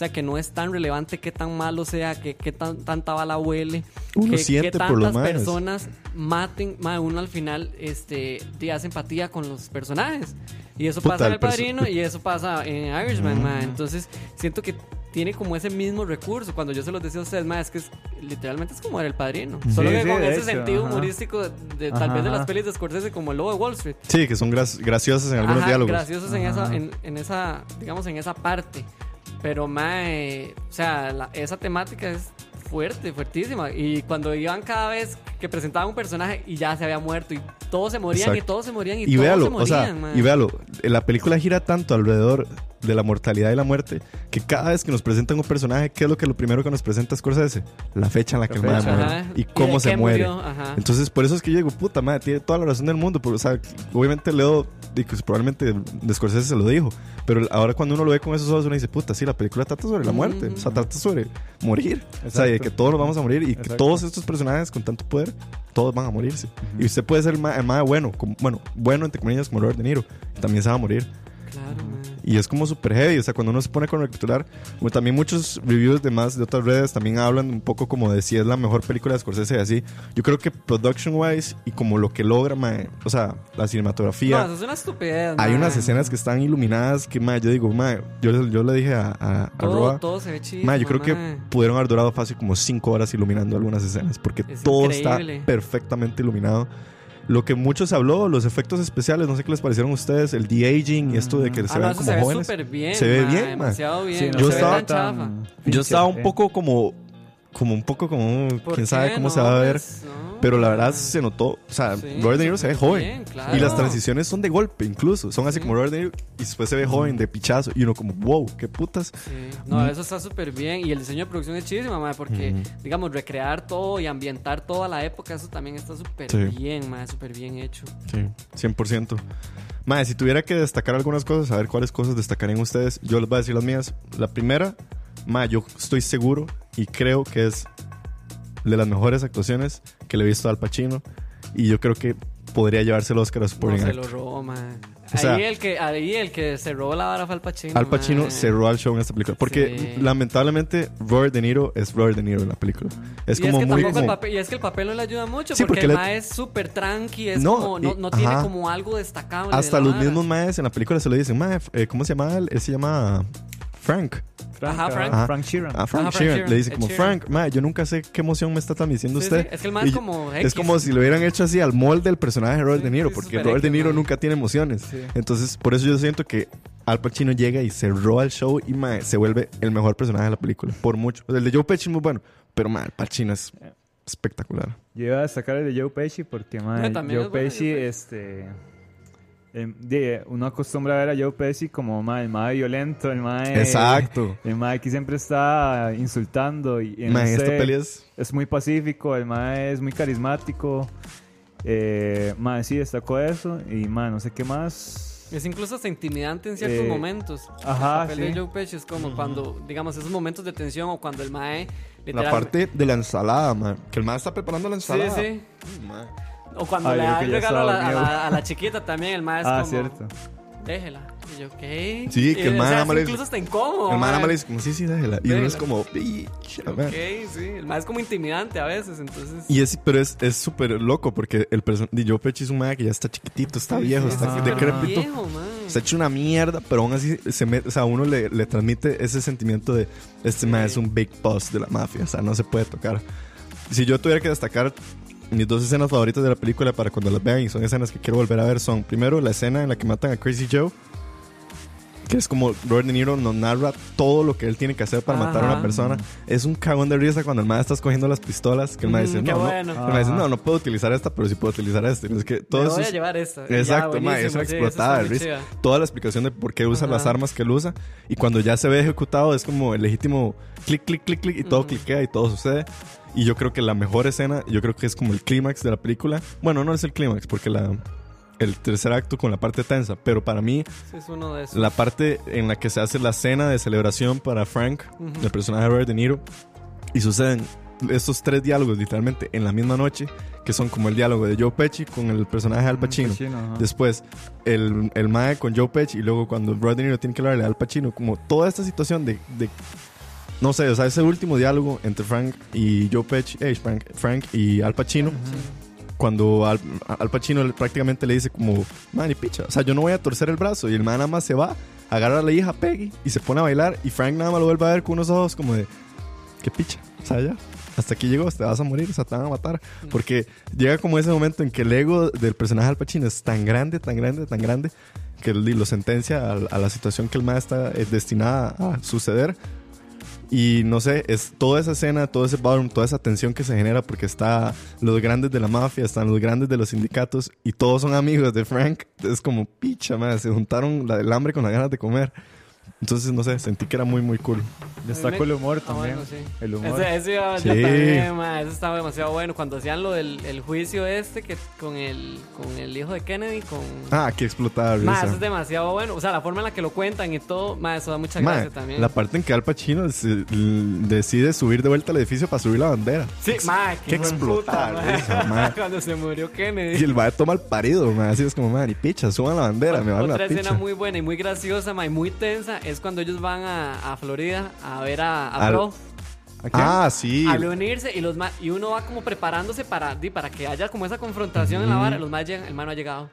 sea que no es tan relevante qué tan malo sea que qué tan tanta bala huele Uno que, siente que por tantas personas maten ma, uno al final este te hace empatía con los personajes y eso Puta, pasa en el padrino y eso pasa en Irishman ma. entonces siento que tiene como ese mismo recurso cuando yo se los decía a ustedes ma, es que es, literalmente es como era el padrino solo Sí, que sí, con ese hecho, sentido ajá. humorístico de, tal Ajá, vez de las pelis de Scorsese como el lobo de Wall Street Sí, que son gra- graciosas en algunos Ajá, diálogos. graciosos en esa, en, en esa, digamos, en esa parte. Pero, mae, o sea, la- esa temática es fuerte, fuertísima. Y cuando iban cada vez que presentaban un personaje y ya se había muerto y todos se morían y todos se morían y, Y todos véalo, se o sea, morían, y véalo, la película gira tanto alrededor de la mortalidad y la muerte que cada vez que nos presentan un personaje, ¿qué es lo que lo primero que nos presenta Scorsese? La fecha en la que La el mae fecha. muere y cómo se qué muere. Entonces, por eso es que yo digo, puta madre, tiene toda la razón del mundo. Porque, o sea, obviamente Leo, y pues, probablemente de Scorsese se lo dijo. Pero ahora cuando uno lo ve con esos ojos, uno dice, puta, sí, la película trata sobre la muerte. Ujú. O sea, trata sobre morir. O sea, de Exacto. que todos nos vamos a morir y que Exacto. todos estos personajes con tanto poder, todos van a morirse. Y usted puede ser el más, bueno, como, bueno, bueno entre comillas como Robert De Niro. y también se va a morir. Y es como súper heavy. O sea, cuando uno se pone con recapitular, como también muchos reviews de más de otras redes también hablan un poco como de si es la mejor película de Scorsese y así. Yo creo que production wise y como lo que logra, mae, o sea, la cinematografía. No, es una estupidez. Hay mae. unas escenas que están iluminadas que, mae, yo digo, mae, yo, yo le dije a, a, a Todo, Roa, todo se ve chido. mae, yo creo que pudieron haber durado fácil como 5 horas iluminando algunas escenas porque Es todo increíble. está perfectamente iluminado. Lo que mucho se habló, los efectos especiales, no sé qué les parecieron a ustedes, el de-aging y esto de que se Ah, no, ven eso como se ve jóvenes. súper bien. Se ve bien. Demasiado bien. Sí, no Yo se ve estaba tan. Yo estaba un ¿eh? poco como, como un poco como, ¿Por quién sabe cómo se No, va a ver. pues, no, Pero la verdad se notó, o sea, Sí, Robert De Niro se ve joven. bien, claro. Y las transiciones son de golpe, incluso. Son así como Robert De Niro y después se ve joven, de pichazo. Y uno como, wow, qué putas. Sí. No, Mm. eso está súper bien. Y el diseño de producción es chidísimo, mae, porque, digamos, recrear todo y ambientar toda la época, eso también está súper Sí. bien, mae, súper bien hecho. Sí, 100%. Madre, si tuviera que destacar algunas cosas, a ver cuáles cosas destacarían ustedes, yo les voy a decir las mías. La primera, madre, yo estoy seguro y creo que es de las mejores actuaciones que le he visto a Al Pacino. Y yo creo que podría llevarse el Oscar a No, Supporting se Actor. lo robó, mae. O sea- ahí, el que, ahí el que se robó la vara fue Al Pacino. Al Pacino mae. cerró al show en esta película. Porque Sí. lamentablemente Robert De Niro es Robert De Niro en la película. Es y como es que muy... tampoco el como- papel, y es que el papel no le ayuda mucho Sí, porque, porque el le- mae es súper tranqui, es No, como, no, y- no tiene ajá. como algo destacable. de hasta la los vara. mismos maes en la película se lo dicen, mae, eh, ¿cómo se llama él? Él se llama Frank. Frank, Ajá, Frank. Ajá. Frank Sheeran. A Frank Ajá, Frank Sheeran. Sheeran, Le dice Ed como, Sheeran. Frank, mae, yo nunca sé qué emoción me está transmitiendo Sí, usted. sí, es que el mae como Es como si lo hubieran hecho así al molde del personaje de Robert Sí, De Niro, porque Robert De Niro mae. nunca tiene emociones. Sí. Entonces, por eso yo siento que Al Pacino llega y se roba el show y mae, se vuelve el mejor personaje de la película. Por mucho. El de Joe Pesci es muy bueno, pero mae, Al Pacino es espectacular. Yo iba a destacar el de Joe Pesci porque, Eh, también Joe es bueno Pesci, Joe Pesci. este... de- uno acostumbra a ver a Joe Pesci como man, el más violento, el más... Exacto. El más que siempre está insultando y en Mae, esta peli es... es muy pacífico, el más es muy carismático. Eh, man, sí, destacó eso y man, no sé qué más. Es incluso hasta intimidante en ciertos Eh, momentos. ajá, el papel sí. de Joe Pesci es como cuando, digamos, esos momentos de tensión o cuando el mae La literal- parte de la ensalada, mae. Que el mae está preparando la Sí, ensalada. sí. Mae. O cuando Ah, le yo da el regalo a la, estaba a, miedo. la, a la chiquita también, el mae es Ah, como... cierto. Déjela. Y yo, ¿qué? Sí, que el sea, nada más incluso está incómodo. el mae nada más le dice como, sí, sí, déjela. Y uno es como, "Bitch". Ok, sí. El mae es como intimidante a veces, entonces... Y es, pero es es súper loco porque el person de Joe Pesci es un mae que ya está chiquitito, está viejo, Sí, está súper decrépito. viejo, mae. Se ha hecho una mierda, pero aún así se me- o sea, uno le, le transmite ese sentimiento de este mae es un big boss de la mafia, o sea, no se puede tocar. Si yo tuviera que destacar mis dos escenas favoritas de la película para cuando las vean y son escenas que quiero volver a ver son primero la escena en la que matan a Crazy Joe que es como Robert De Niro nos narra todo lo que él tiene que hacer para matar a una Ajá. persona. Es un cagón de risa cuando el mae está escogiendo las pistolas, que el mae Mm, dice, no, no, bueno. el mae dice, Ajá. no, no puedo utilizar esta, pero sí puedo utilizar esta. Es que todo Me eso voy a llevar esta. Y ya, Exacto, mae, es una sí, explotada de risa. Toda la explicación de por qué usa Ajá. las armas que él usa. Y cuando ya se ve ejecutado, es como el legítimo clic, clic, clic, clic, y todo Ujú. cliquea y todo sucede. Y yo creo que la mejor escena, yo creo que es como el clímax de la película. Bueno, no es el clímax, porque la, el tercer acto con la parte tensa. Pero para mí, es uno de esos. la parte en la que se hace la cena de celebración para Frank, Ujú. el personaje de Robert De Niro, y suceden estos tres diálogos literalmente en la misma noche, que son como el diálogo de Joe Pesci con el personaje de Al Pacino. ajá. Después, el, el Mae con Joe Pesci. Y luego, cuando Robert De Niro tiene que hablarle a Al Pacino. Como toda esta situación de, de- No sé, o sea, ese último diálogo entre Frank y Joe Pesci. eh, Frank, Frank y Al Pacino. Cuando Al, Al Pacino prácticamente le dice, como, man, y picha. O sea, yo no voy a torcer el brazo. Y el man nada más se va, agarra a la hija Peggy y se pone a bailar. Y Frank nada más lo vuelve a ver con unos ojos como de, qué picha. O sea, ya. Hasta aquí llegó, te vas a morir, o sea, te van a matar. Porque llega como ese momento en que el ego del personaje Al Pacino es tan grande, tan grande, tan grande, que lo lo sentencia a, a la situación que el más está eh, destinada a suceder. Y no sé, es toda esa escena, todo ese ballroom, toda esa tensión que se genera porque está los grandes de la mafia, están los grandes de los sindicatos y todos son amigos de Frank. Es como picha, man, se juntaron la del hambre con las ganas de comer. Entonces, no sé, sentí que era muy, muy cool. Destaco el humor Ah, también. bueno, sí. El humor. Ese, ese iba- Sí. yo también, ma, eso estaba demasiado bueno. Cuando hacían lo del el juicio este que con el, con el hijo de Kennedy, con... Ah, que explotada Ma, risa. eso es demasiado bueno. O sea, la forma en la que lo cuentan y todo, ma, eso da mucha Ma, gracia también. la parte en que Al Pacino se- l- decide subir de vuelta al edificio para subir la bandera. Sí, hijo de explotar, puta, ma. Cuando se murió Kennedy. Y el va toma el parido, ma. Así es como, man, y picha, suban la bandera, me Otra la escena picha. muy buena y muy graciosa, ma, y muy tensa es cuando ellos van a, a Florida a ver a, a Al- Pro. Ah, sí. A reunirse y los ma- y uno va como preparándose para, para que haya como esa confrontación en la vara. Los más llegan, el man no ha llegado.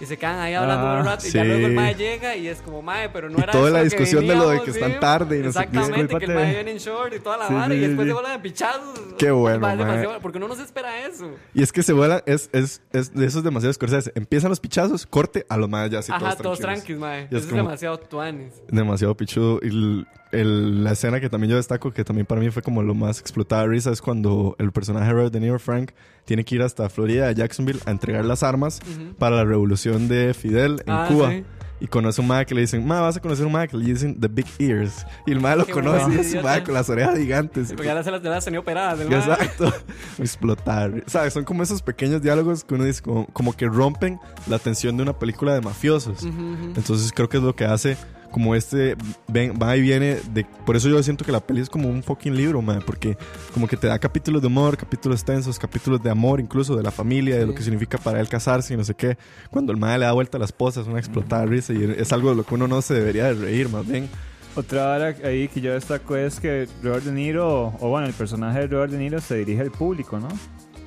Y se quedan ahí hablando Ah, un rato. Y ya luego el mae llega y es como mae, pero no Y era toda eso la que discusión de lo de veníamos, que sí. están tarde y no sé. Exactamente, que el mae viene en short y toda la vara. y después se vuelan de pichazos. Qué bueno, Ma, es mae. demasiado- Porque uno no se espera eso. Y es que se vuelan, es, es, es de esos demasiados Scorsese. Empiezan los pichazos, corte a los más ya así Ajá, todos todos tranquilos. mae. Eso es es como- demasiado tuanis. Demasiado pichudo. Y el- el- la escena que también yo destaco, que también para mí fue como lo más explotada de risa, es cuando el personaje de Robert De Niro, Frank, tiene que ir hasta Florida, a Jacksonville, a entregar las armas para la revolución de Fidel en Ah, Cuba. sí. Y conoce un madre que le dicen, ma, vas a conocer un madre que le dicen The Big Ears. Y el madre lo Qué conoce bueno, y es un madre con las orejas gigantes. Porque ya las, ya las tenía operadas. el mae. Exacto. Explotar. ¿Sabes? Son como esos pequeños diálogos que uno dice como, como que rompen la tensión de una película de mafiosos. Entonces creo que es lo que hace como este ven- va y viene de por eso yo siento que la peli es como un fucking libro, man, porque como que te da capítulos de humor, capítulos tensos, capítulos de amor, incluso de la familia, de lo que significa para él casarse y no sé qué. Cuando el madre le da vuelta a la esposa es una explotada risa y es algo de lo que uno no se debería de reír, más bien. Otra vara ahí que yo destaco es que Robert De Niro, o bueno, el personaje de Robert De Niro se dirige al público, ¿no?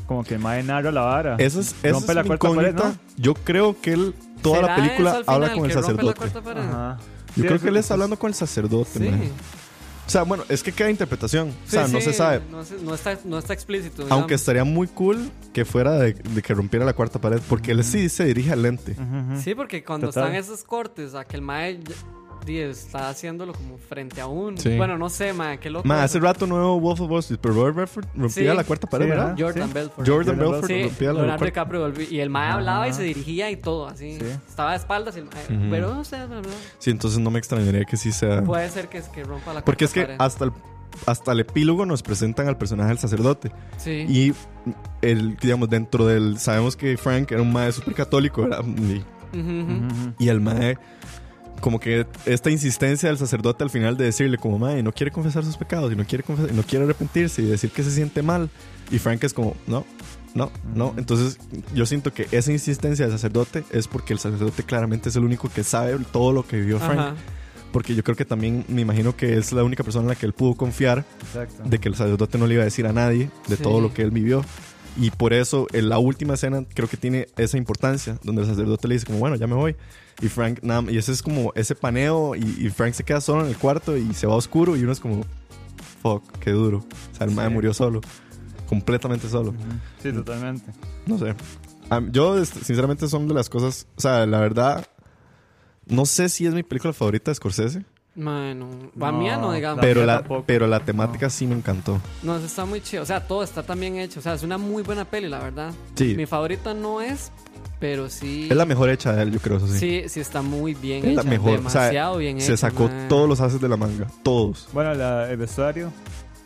Como que el mae narra la vara. Eso es, eso Rompe es la cuarta pared, incógnita. Yo creo que él toda la ¿Será película habla con el sacerdote. Ajá. Yo Sí, creo que él está hablando con el sacerdote, Sí. man. O sea, bueno, es que queda interpretación. o sea, Sí, no sí, se sabe. No, se- no está, no está explícito. Aunque estaría muy cool que fuera de, de que rompiera la cuarta pared, porque él sí se dirige al lente. Sí, porque cuando Total. están esos cortes, a que el mae está haciéndolo como frente a uno. Sí. Bueno, no sé, mae, qué loco. Ma, hace rato nuevo Wolf of Wall Street, pero Robert Redford rompía Sí. la cuarta pared, Sí, ¿verdad? Jordan Sí. Belfort. Jordan Belfort Sí, rompía la Leonardo cuarta DiCaprio y el mae hablaba y se dirigía y todo, así. Sí. Estaba de espaldas y el mae, Ujú. pero no sé, bla, bla. Sí, entonces no me extrañaría que sí sea. puede ser que, es que rompa la Porque es que cuarta pared. hasta el, hasta el epílogo nos presentan al personaje del sacerdote. Sí. Y el, digamos, dentro del. Sabemos que Frank era un mae súper católico, ¿verdad? Y. Y el mae, como que esta insistencia del sacerdote al final de decirle como mae, no quiere confesar sus pecados y no quiere confesar, no quiere arrepentirse y decir que se siente mal. Y Frank es como, no, no, no. Entonces yo siento que esa insistencia del sacerdote es porque el sacerdote claramente es el único que sabe todo lo que vivió Frank. Ajá. Porque yo creo que también me imagino que es la única persona en la que él pudo confiar Exacto. de que el sacerdote no le iba a decir a nadie de Sí. todo lo que él vivió. Y por eso en la última escena creo que tiene esa importancia, donde el sacerdote le dice como, bueno, ya me voy. Y Frank, nada, y ese es como ese paneo y, y Frank se queda solo en el cuarto y se va oscuro y uno es como, fuck, qué duro. O sea, el Sí. murió solo, completamente solo. Sí, totalmente. No sé. Am- yo, este, sinceramente, son de las cosas, o sea, la verdad, no sé si es mi película favorita de Scorsese, Bueno, a No, mí no, digamos. La pero la, tampoco. pero la temática sí me encantó. No, eso está muy chido. O sea, todo está tan bien hecho. O sea, es una muy buena peli, la verdad. Sí. Mi favorita no es, pero sí. Es la mejor hecha de él, yo creo, eso sí. Sí, sí está muy bien Es la hecha. mejor. O sea, Demasiado bien se hecha, sacó todos los haces de la manga. Todos. Bueno, la, el vestuario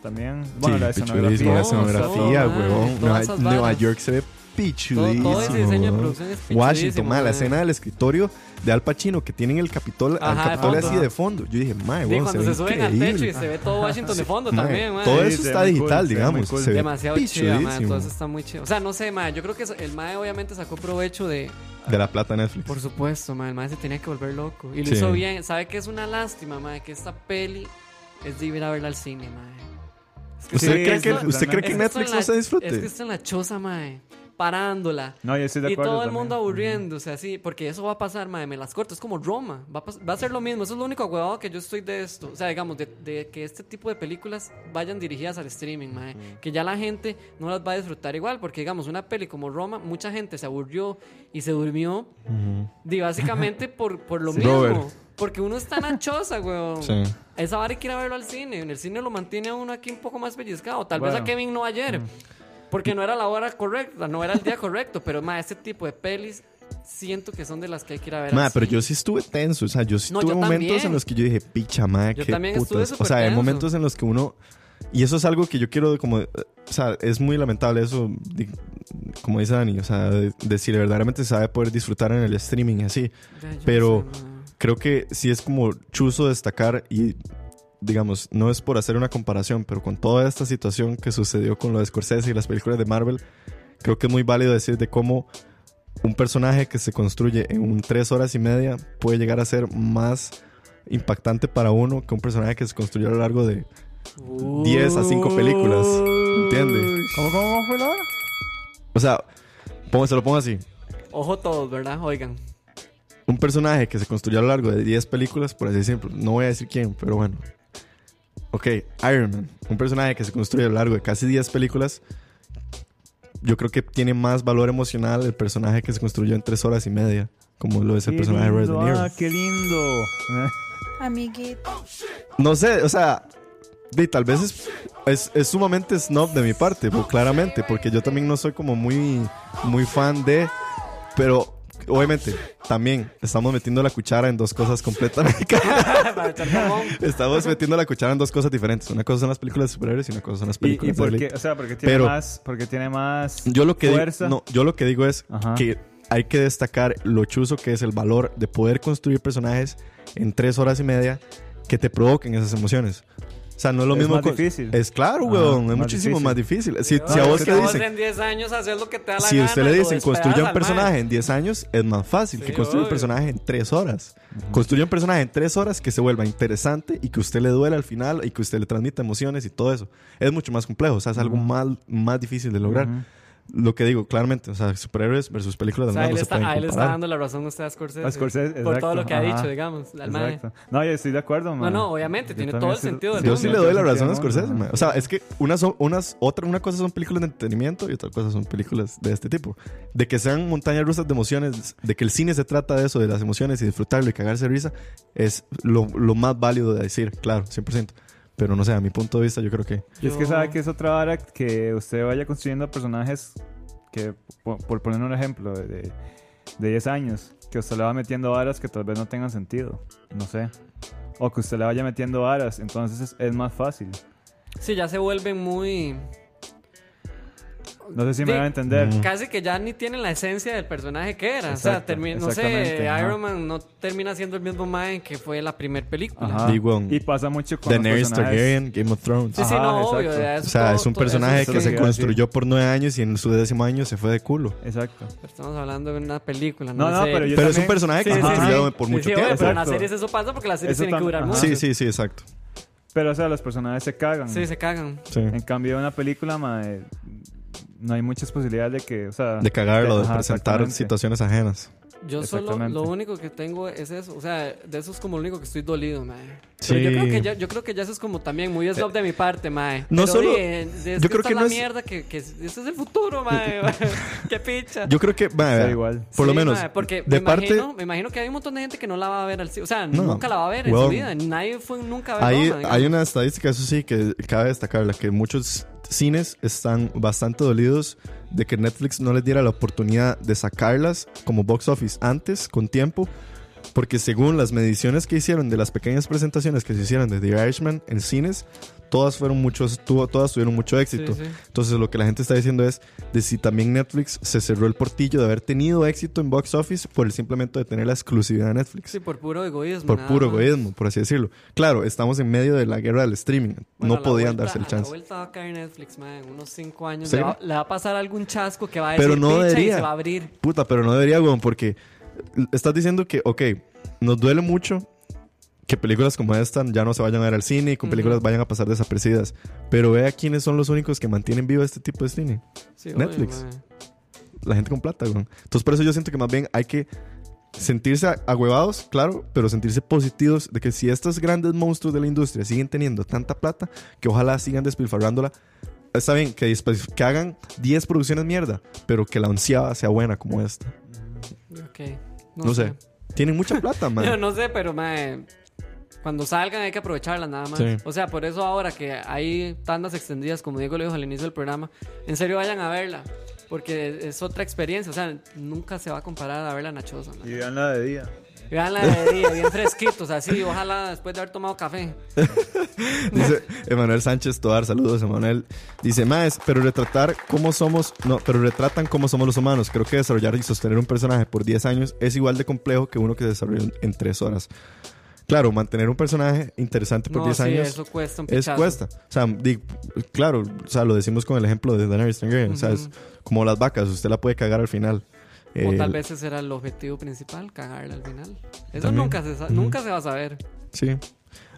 también. Bueno, sí, la escenografía. La escenografía, huevón. Nueva. York se ve pichudísimo. Todo, todo ese diseño de producción es Washington, mae, la escena del escritorio de Al Pacino que tienen el Capitol, al Ajá, Capitolio fondo, así de fondo. Yo dije, mae, Sí, huevón, cuando se, se, ve suben al techo y se ve todo Washington de fondo Mae, también, mae. Todo Sí, eso se está cool, digital, muy digamos. cool. Se ve Demasiado chida, mae. Todo eso está muy chido. O sea, no sé, mae. Yo creo que el mae obviamente sacó provecho de. De la plata Netflix. Por supuesto, mae. El mae se tenía que volver loco. Y lo Sí. hizo bien. ¿Sabe que es una lástima, mae? Que esta peli es de ir a verla al cine, mae. Es ¿Usted, Sí, cree que, ¿Usted cree que que Netflix no se disfrute? Es que está en la choza, mae. Parándola. No, yo estoy de Y todo el también. mundo aburriéndose así, porque eso va a pasar, madre, me las corto, es como Roma, va a, va a ser lo mismo, eso es lo único huevado que yo estoy de esto, o sea, digamos, de, de que este tipo de películas vayan dirigidas al streaming, madre, que ya la gente no las va a disfrutar igual, porque digamos, una peli como Roma, mucha gente se aburrió y se durmió, di, básicamente por, por lo Sí. mismo, Robert. porque uno está choza, weón. Sí. Esa vara hay que ir a verlo al cine. En el cine lo mantiene a uno aquí un poco más pellizcado. Tal vez a Kevin no ayer. Porque no era la hora correcta, no era el día correcto. Pero, ma, este tipo de pelis siento que son de las que hay que ir a ver. Ma, así. pero yo sí estuve tenso. O sea, yo sí No, tuve yo momentos también. en los que yo dije, picha, ma, Yo qué putas. O sea, hay momentos en los que uno. Y eso es algo que yo quiero, como. eh, O sea, es muy lamentable eso, como dice Dani. O sea, de, de si verdaderamente se sabe poder disfrutar en el streaming y así. Ya, pero- sé. Creo que sí es como chuzo destacar y. Digamos, no es por hacer una comparación, pero con toda esta situación que sucedió con lo de Scorsese y las películas de Marvel, creo que es muy válido decir de cómo un personaje que se construye en un tres horas y media puede llegar a ser más impactante para uno que un personaje que se construyó a lo largo de 10 a 5 películas. ¿Entiende? ¿Cómo, cómo, cómo fue la hora? O sea, pongo- se lo pongo así. Ojo todos, ¿verdad? Oigan. Un personaje que se construyó a lo largo de 10 películas, por así decirlo. No voy a decir quién, pero bueno. Ok, Iron Man. Un personaje que se construye a lo largo de casi 10 películas. Yo creo que tiene más valor emocional el personaje que se construyó en 3 horas y media. Como lo es el Qué personaje de Robert lindo, De Niro. Ah, qué lindo. Eh, Amiguito. No sé, o sea, de, tal vez es, es, es sumamente snob de mi parte, pues, claramente, porque yo también no soy como muy, muy fan de, pero obviamente también estamos metiendo la cuchara en dos cosas completamente. Estamos metiendo la cuchara en dos cosas diferentes. Una cosa son las películas de superhéroes y una cosa son las ¿Y, películas y de por qué? O sea, porque tiene Pero- más... Porque tiene más Yo lo que fuerza. digo, no, yo lo que digo es Ajá. que hay que destacar lo chuzo que es el valor de poder construir personajes en tres horas y media que te provoquen esas emociones. O sea, no es lo Es mismo. más con- difícil. Es claro, Ajá, weón. Es más muchísimo difícil. más difícil. Si, No, si a vos te dicen, en 10 años haces lo que te da la si gana. usted le dicen construya un personaje en 10 años, es más fácil Sí, que construya un personaje en 3 horas. Construya un personaje en 3 horas que se vuelva interesante y que usted le duele al final y que usted le transmita emociones y todo eso. Es mucho más complejo. O sea, es algo más, más difícil de lograr. Lo que digo, claramente, o sea, superhéroes versus películas O de sea, Marvel ahí no le se está, pueden ahí le está dando la razón a usted a Scorsese. A Scorsese, por todo lo que ha ajá. dicho, digamos. Exacto. No, yo estoy de acuerdo, No, man. no, obviamente, Yo tiene todo el sentido del Yo mundo. sí le doy la razón a Scorsese, mae. O sea, es que unas son, unas, otra, una cosa son películas de entretenimiento y otra cosa son películas de este tipo. De que sean montañas rusas de emociones, de que el cine se trata de eso, de las emociones y disfrutarlo y cagarse de risa, es lo, lo más válido de decir, claro, 100%. Pero no sé, a mi punto de vista, yo creo que. Y es que Yo- sabe que es otra vara que usted vaya construyendo personajes que, por, por poner un ejemplo, de, de 10 años, que usted le va metiendo varas que tal vez no tengan sentido. No sé. O que usted le vaya metiendo varas, entonces es, es más fácil. Sí, ya se vuelven muy... No sé si me van a entender. Mm. Casi que ya ni tienen la esencia del personaje que era. o sea, Exacto, termi- no sé. Iron Man no termina siendo el mismo Mae que fue la primera película. Y pasa mucho con los Daenerys. Targaryen, Game of Thrones. Sí, sí, Ajá, no, obvio. exacto. ya O sea, todo- es un personaje es que se construyó por nueve años y en su décimo año se fue de culo. Exacto. Pero Estamos hablando de una película, No, no, no, sé. pero yo Pero es un personaje que Sí, se sí, construyó sí. por Sí, mucho tiempo. pero en las Exacto. series eso pasa porque las series Eso tienen que durar mucho. Sí, sí, sí, exacto. Pero, o sea, los personajes se cagan. Sí, se cagan. Sí. En cambio, una película, mae, no hay muchas posibilidades de que, o sea... De cagarlo, de ajá, presentar situaciones ajenas. Yo solo, lo único que tengo es eso. O sea, de eso es como lo único que estoy dolido, mae. Sí. Pero yo creo que ya, yo creo que ya eso es como también muy snob de mi parte, mae. no Pero, solo- es yo que creo que es la no es- mierda que, que ese es el futuro, mae. Qué picha. Yo creo que, vea, igual. por lo menos, mae, porque de me, parte, imagino, me imagino que hay un montón de gente que no la va a ver al. O sea, No, nunca la va a ver en su vida. Nadie fue nunca a ver hay, hay una estadística, eso sí, que cabe destacarla, que muchos cines están bastante dolidos de que Netflix no les diera la oportunidad de sacarlas como box office antes, con tiempo, porque según las mediciones que hicieron de las pequeñas presentaciones que se hicieron de The Irishman en cines, todas fueron muchos, tuvo, todas tuvieron mucho éxito. Sí, sí. Entonces lo que la gente está diciendo es de si también Netflix se cerró el portillo de haber tenido éxito en box office por el simplemente de tener la exclusividad de Netflix. Sí, por puro egoísmo. por puro más. egoísmo, por así decirlo. Claro, estamos en medio de la guerra del streaming. Bueno, no podían vuelta- darse el A la chance. vuelta va a caer Netflix, man. En unos 5 años ¿Sí? le va, le va a pasar algún chasco que va a decir Pero no "Picha", y debería. se va a abrir. Puta, pero no debería, weón, porque estás diciendo que, ok, nos duele mucho que películas como esta ya no se vayan a ver al cine y Ujú. películas vayan a pasar desapercibidas. Pero vea quiénes son los únicos que mantienen vivo este tipo de cine. Sí, Netflix. man. La gente con plata, weón. Entonces por eso yo siento que más bien hay que sentirse agüevados, claro, pero sentirse positivos de que si estos grandes monstruos de la industria siguen teniendo tanta plata, que ojalá sigan despilfarrándola. Está bien, que, que hagan 10 producciones mierda, pero que la onceava sea buena como esta. Ok. No, sé. Tienen mucha plata, man. Yo no sé, pero mae, cuando salgan hay que aprovecharlas nada más. Sí. O sea, por eso ahora que hay tandas extendidas, como Diego le dijo al inicio del programa, en serio vayan a verla. Porque es otra experiencia. O sea, nunca se va a comparar a ver la nachosa. ¿no? Y veanla de día. Veanla de día, bien fresquitos, así. Ojalá después de haber tomado café. Dice Emanuel Sánchez Toar, saludos Emanuel. Dice, Maes, pero retratar cómo somos, no, pero retratan cómo somos los humanos. Creo que desarrollar y sostener un personaje por 10 años es igual de complejo que uno que se desarrolla en- en 3 horas. Claro, mantener un personaje interesante por No, 10 sí, años eso cuesta un es pichazo. cuesta. O sea, di- claro, o sea, lo decimos con el ejemplo de Daenerys Targaryen. O sea, es como las vacas, usted la puede cagar al final. O Eh, tal vez ese era el objetivo principal, cagarla al final. Eso También. nunca se, nunca se va a saber. Sí.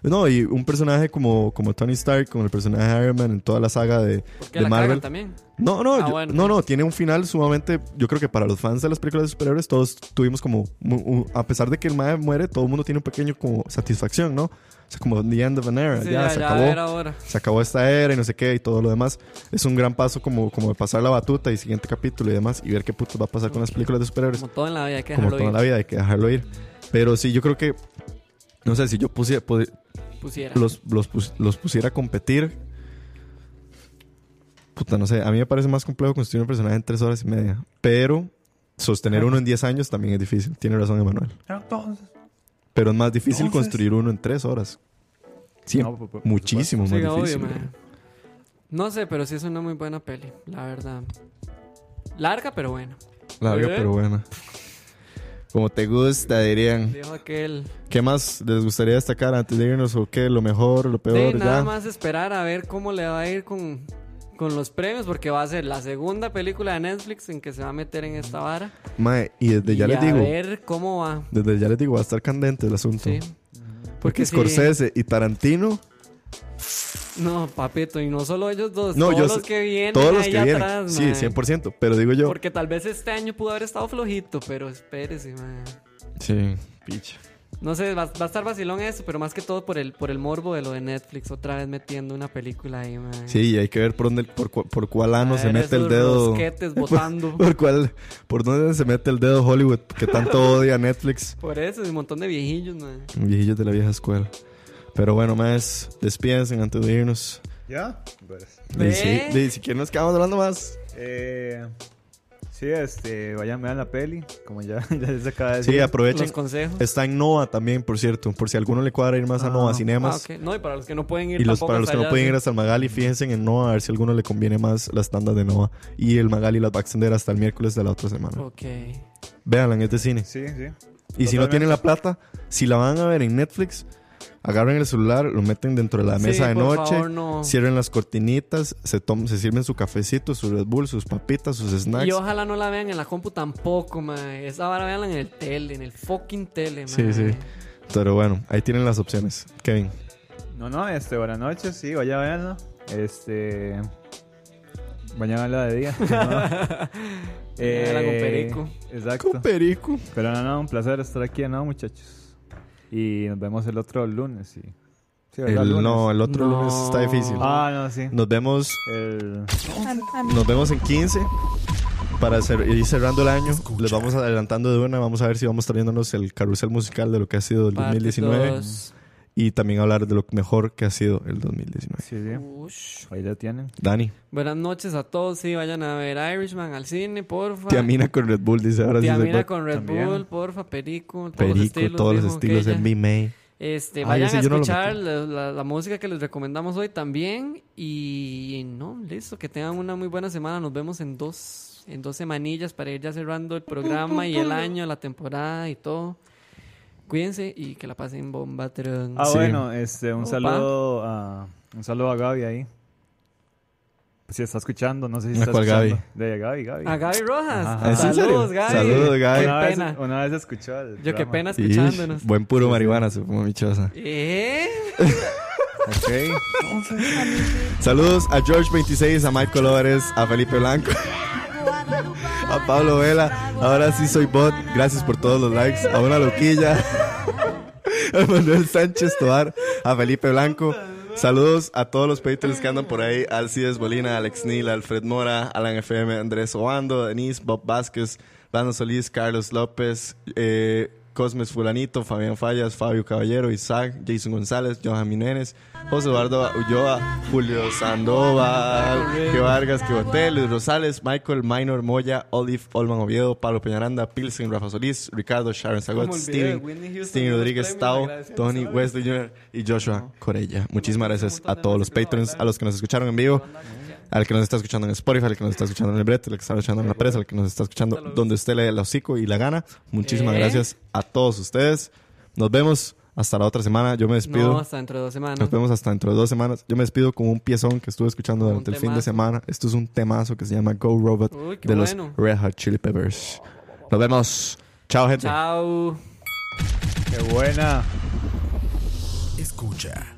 No, y un personaje como, como Tony Stark, como el personaje de Iron Man en toda la saga de, Porque de la Marvel. también. No, no, Ah, yo- bueno. no, no, tiene un final sumamente, yo creo que para los fans de las películas de superhéroes todos tuvimos como, a pesar de que el mae muere, todo el mundo tiene un pequeño como satisfacción, ¿no? O sea, como the end of an era, Sí, ya, ya, se ya acabó, era se acabó esta era y no sé qué y todo lo demás. Es un gran paso como, como de pasar la batuta y siguiente capítulo y demás y ver qué puto va a pasar con las películas de superhéroes. Como todo en la vida hay que Como dejarlo toda ir. la vida hay que dejarlo ir. Pero sí, yo creo que, no sé, si yo pusiera, los, los, pus- los pusiera a competir. Puta, no sé. A mí me parece más complejo construir un personaje en tres horas y media. Pero sostener uno en 10 años también es difícil. Tiene razón, Emanuel. Entonces. Pero es más difícil Entonces. construir uno en tres horas. Sí, No, por- por- por muchísimo Sí, más difícil. No sé, pero sí es una muy buena peli, la verdad. Larga, pero buena. Larga, ¿Eh? pero buena. Como te gusta, dirían. Dijo aquel. ¿Qué más les gustaría destacar antes de irnos? ¿O qué? ¿Lo mejor? ¿Lo Sí, peor? nada ya. más esperar a ver cómo le va a ir con, con los premios, porque va a ser la segunda película de Netflix en que se va a meter en esta vara. Mae, y desde ya y les a digo. ver cómo va. Desde ya les digo, va a estar candente el asunto. Sí. Porque sí. Scorsese y Tarantino No, papito, y no solo ellos dos, No, todos yo los que vienen Todos los ahí que vienen. atrás, sí, mae. 100%. Pero digo yo. Porque tal vez este año pudo haber estado flojito, pero espérese, mae. Sí, picha. No sé, va, va a estar vacilón eso, pero más que todo por el, por el morbo de lo de Netflix, otra vez metiendo una película ahí, mae. Sí, y hay que ver por dónde, por, por cuál ano se mete el dedo. botando. Por, cuál, por dónde se mete el dedo Hollywood, que tanto odia Netflix. Por eso, y un montón de viejillos, mae. Viejillos de la vieja escuela. Pero bueno, más, despídense antes de irnos. ¿Ya? Pues. Y si quieren nos quedamos hablando más. Eh, sí, este, vayan, vean la peli, como ya, ya se acaba de decir. Sí, aprovechen. Los consejos. Está en Nova también, por cierto. Por si a alguno le cuadra ir más a Ah. Nova Ah, Cinemas. ok. No, y para los que no pueden ir Y los, para los que no allá, pueden sí. ir hasta el Magali, fíjense en Nova a ver si a alguno le conviene más las tandas de Nova. Y el Magali las va a extender hasta el miércoles de la otra semana. Ok. Véanla, es de cine. Sí, sí. Y si no Totalmente. tienen la plata, si la van a ver en Netflix, agarren el celular, lo meten dentro de la Sí, mesa de noche, favor, no. cierren las cortinitas, se, se sirven su cafecito, su Red Bull, sus papitas, sus snacks. Y ojalá no la vean en la compu tampoco, mae. Esa vara veanla en el tele, en el fucking tele, mae. Sí, sí. Pero bueno, ahí tienen las opciones. Kevin. No, no, este, buenas noches, sí, vaya a verla. Este. Vayan a verla de día. ¿no? Véala con perico. Exacto. Perico. Pero no, no, un placer estar aquí, ¿no, muchachos? Y nos vemos el otro lunes, sí. Sí, ¿verdad? El- Lunes. no, el otro No. lunes está difícil. Ah, no, sí. Nos vemos, El... Nos vemos en 15 para cer- ir cerrando el año. Les vamos adelantando de una. Vamos a ver si vamos trayéndonos el carrusel musical de lo que ha sido el Parte 2019 dos. Y también hablar de lo mejor que ha sido el 2019. Sí, sí. Ush. Ahí la tienen. Dani, Buenas noches a todos. Sí, vayan a ver Irishman al cine, porfa. Tiamina con Red Bull, dice ahora sí. Tiamina soy con Red También. Bull, porfa, Perico. Todos Perico, los estilos. todos los estilos en B-May. Este, Ay, vayan a no escuchar metí. la, la- la música que les recomendamos hoy también. Y no, listo, que tengan una muy buena semana. Nos vemos en dos, en dos semanillas para ir ya cerrando el programa y el año, la temporada y todo. Cuídense y que la pasen bomba. tron. Ah, Sí. bueno, este, un Opa. saludo a un saludo a Gaby ahí. Pues si está escuchando, no sé si ¿A está cuál escuchando. De Gaby, Gaby. A Gaby Rojas. Ajá. ¿Es en Saludos, serio? Gaby. Saludos, Gaby. Qué Una vez, pena. una vez escuchó el Yo qué programa. pena Ish, escuchándonos. buen puro marihuana, fumó mi choza. ¿Eh? Ok. Saludos a George26, a Mike Colores, a Felipe Blanco, a Pablo Vela. Ahora sí soy bot. Gracias por todos los likes. A una loquilla. A Manuel Sánchez Toar, a Felipe Blanco. Saludos a todos los Patreons que andan por ahí. Alcides Bolina, Alex Neal, Alfred Mora, Alan FM, Andrés Obando, Denise, Bob Vázquez, Lando Solís, Carlos López, eh, Cosmes Fulanito, Fabián Fallas, Fabio Caballero, Isaac, Jason González, Johan Jiménez, José Eduardo Ulloa, Julio Sandoval, que Vargas, que Botel, Luis Rosales, Michael Minor, Moya, Olive, Olman Oviedo, Pablo Peñaranda, Pilsen, Rafa Solís, Ricardo, Sharon olvidé, Steven, Houston, Steven Rodríguez, Tao, Tony. Wesley Jr. y Joshua Corella. Muchísimas gracias a todos los patrons, a los que nos escucharon en vivo, al que nos está escuchando en Spotify, al que nos está escuchando en el brete, al que está escuchando en la presa, al que nos está escuchando donde usted le dé el hocico y la gana. Muchísimas ¿Eh? gracias a todos ustedes. Nos vemos hasta la otra semana. Yo me despido. No, hasta dentro de dos semanas. Nos vemos hasta dentro de dos semanas. Yo me despido con un piezón que estuve escuchando Un durante el fin de semana. Esto es un temazo que se llama Go Robot Uy, qué de bueno. los Red Hot Chili Peppers. Nos vemos. Chao, gente. Chao. Qué buena. Escucha.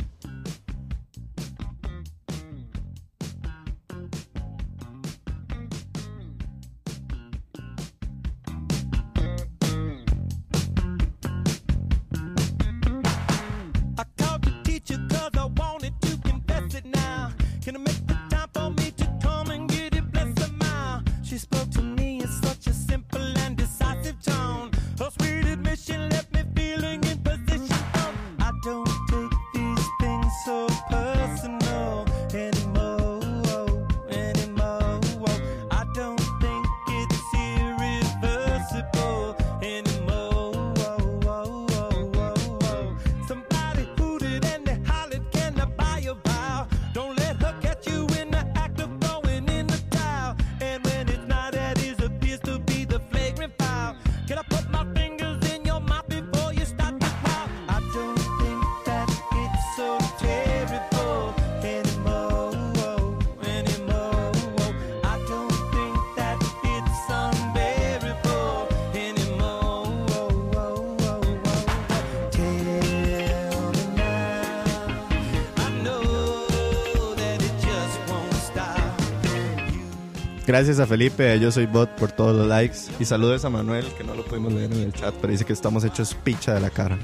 Gracias a Felipe, yo soy bot por todos los likes. Y saludos a Manuel, que no lo pudimos leer en el chat, pero dice que estamos hechos picha de la cara.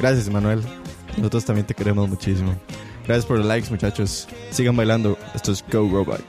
Gracias, Manuel. Nosotros también te queremos muchísimo. Gracias por los likes, muchachos. Sigan bailando. Esto es Go Robot.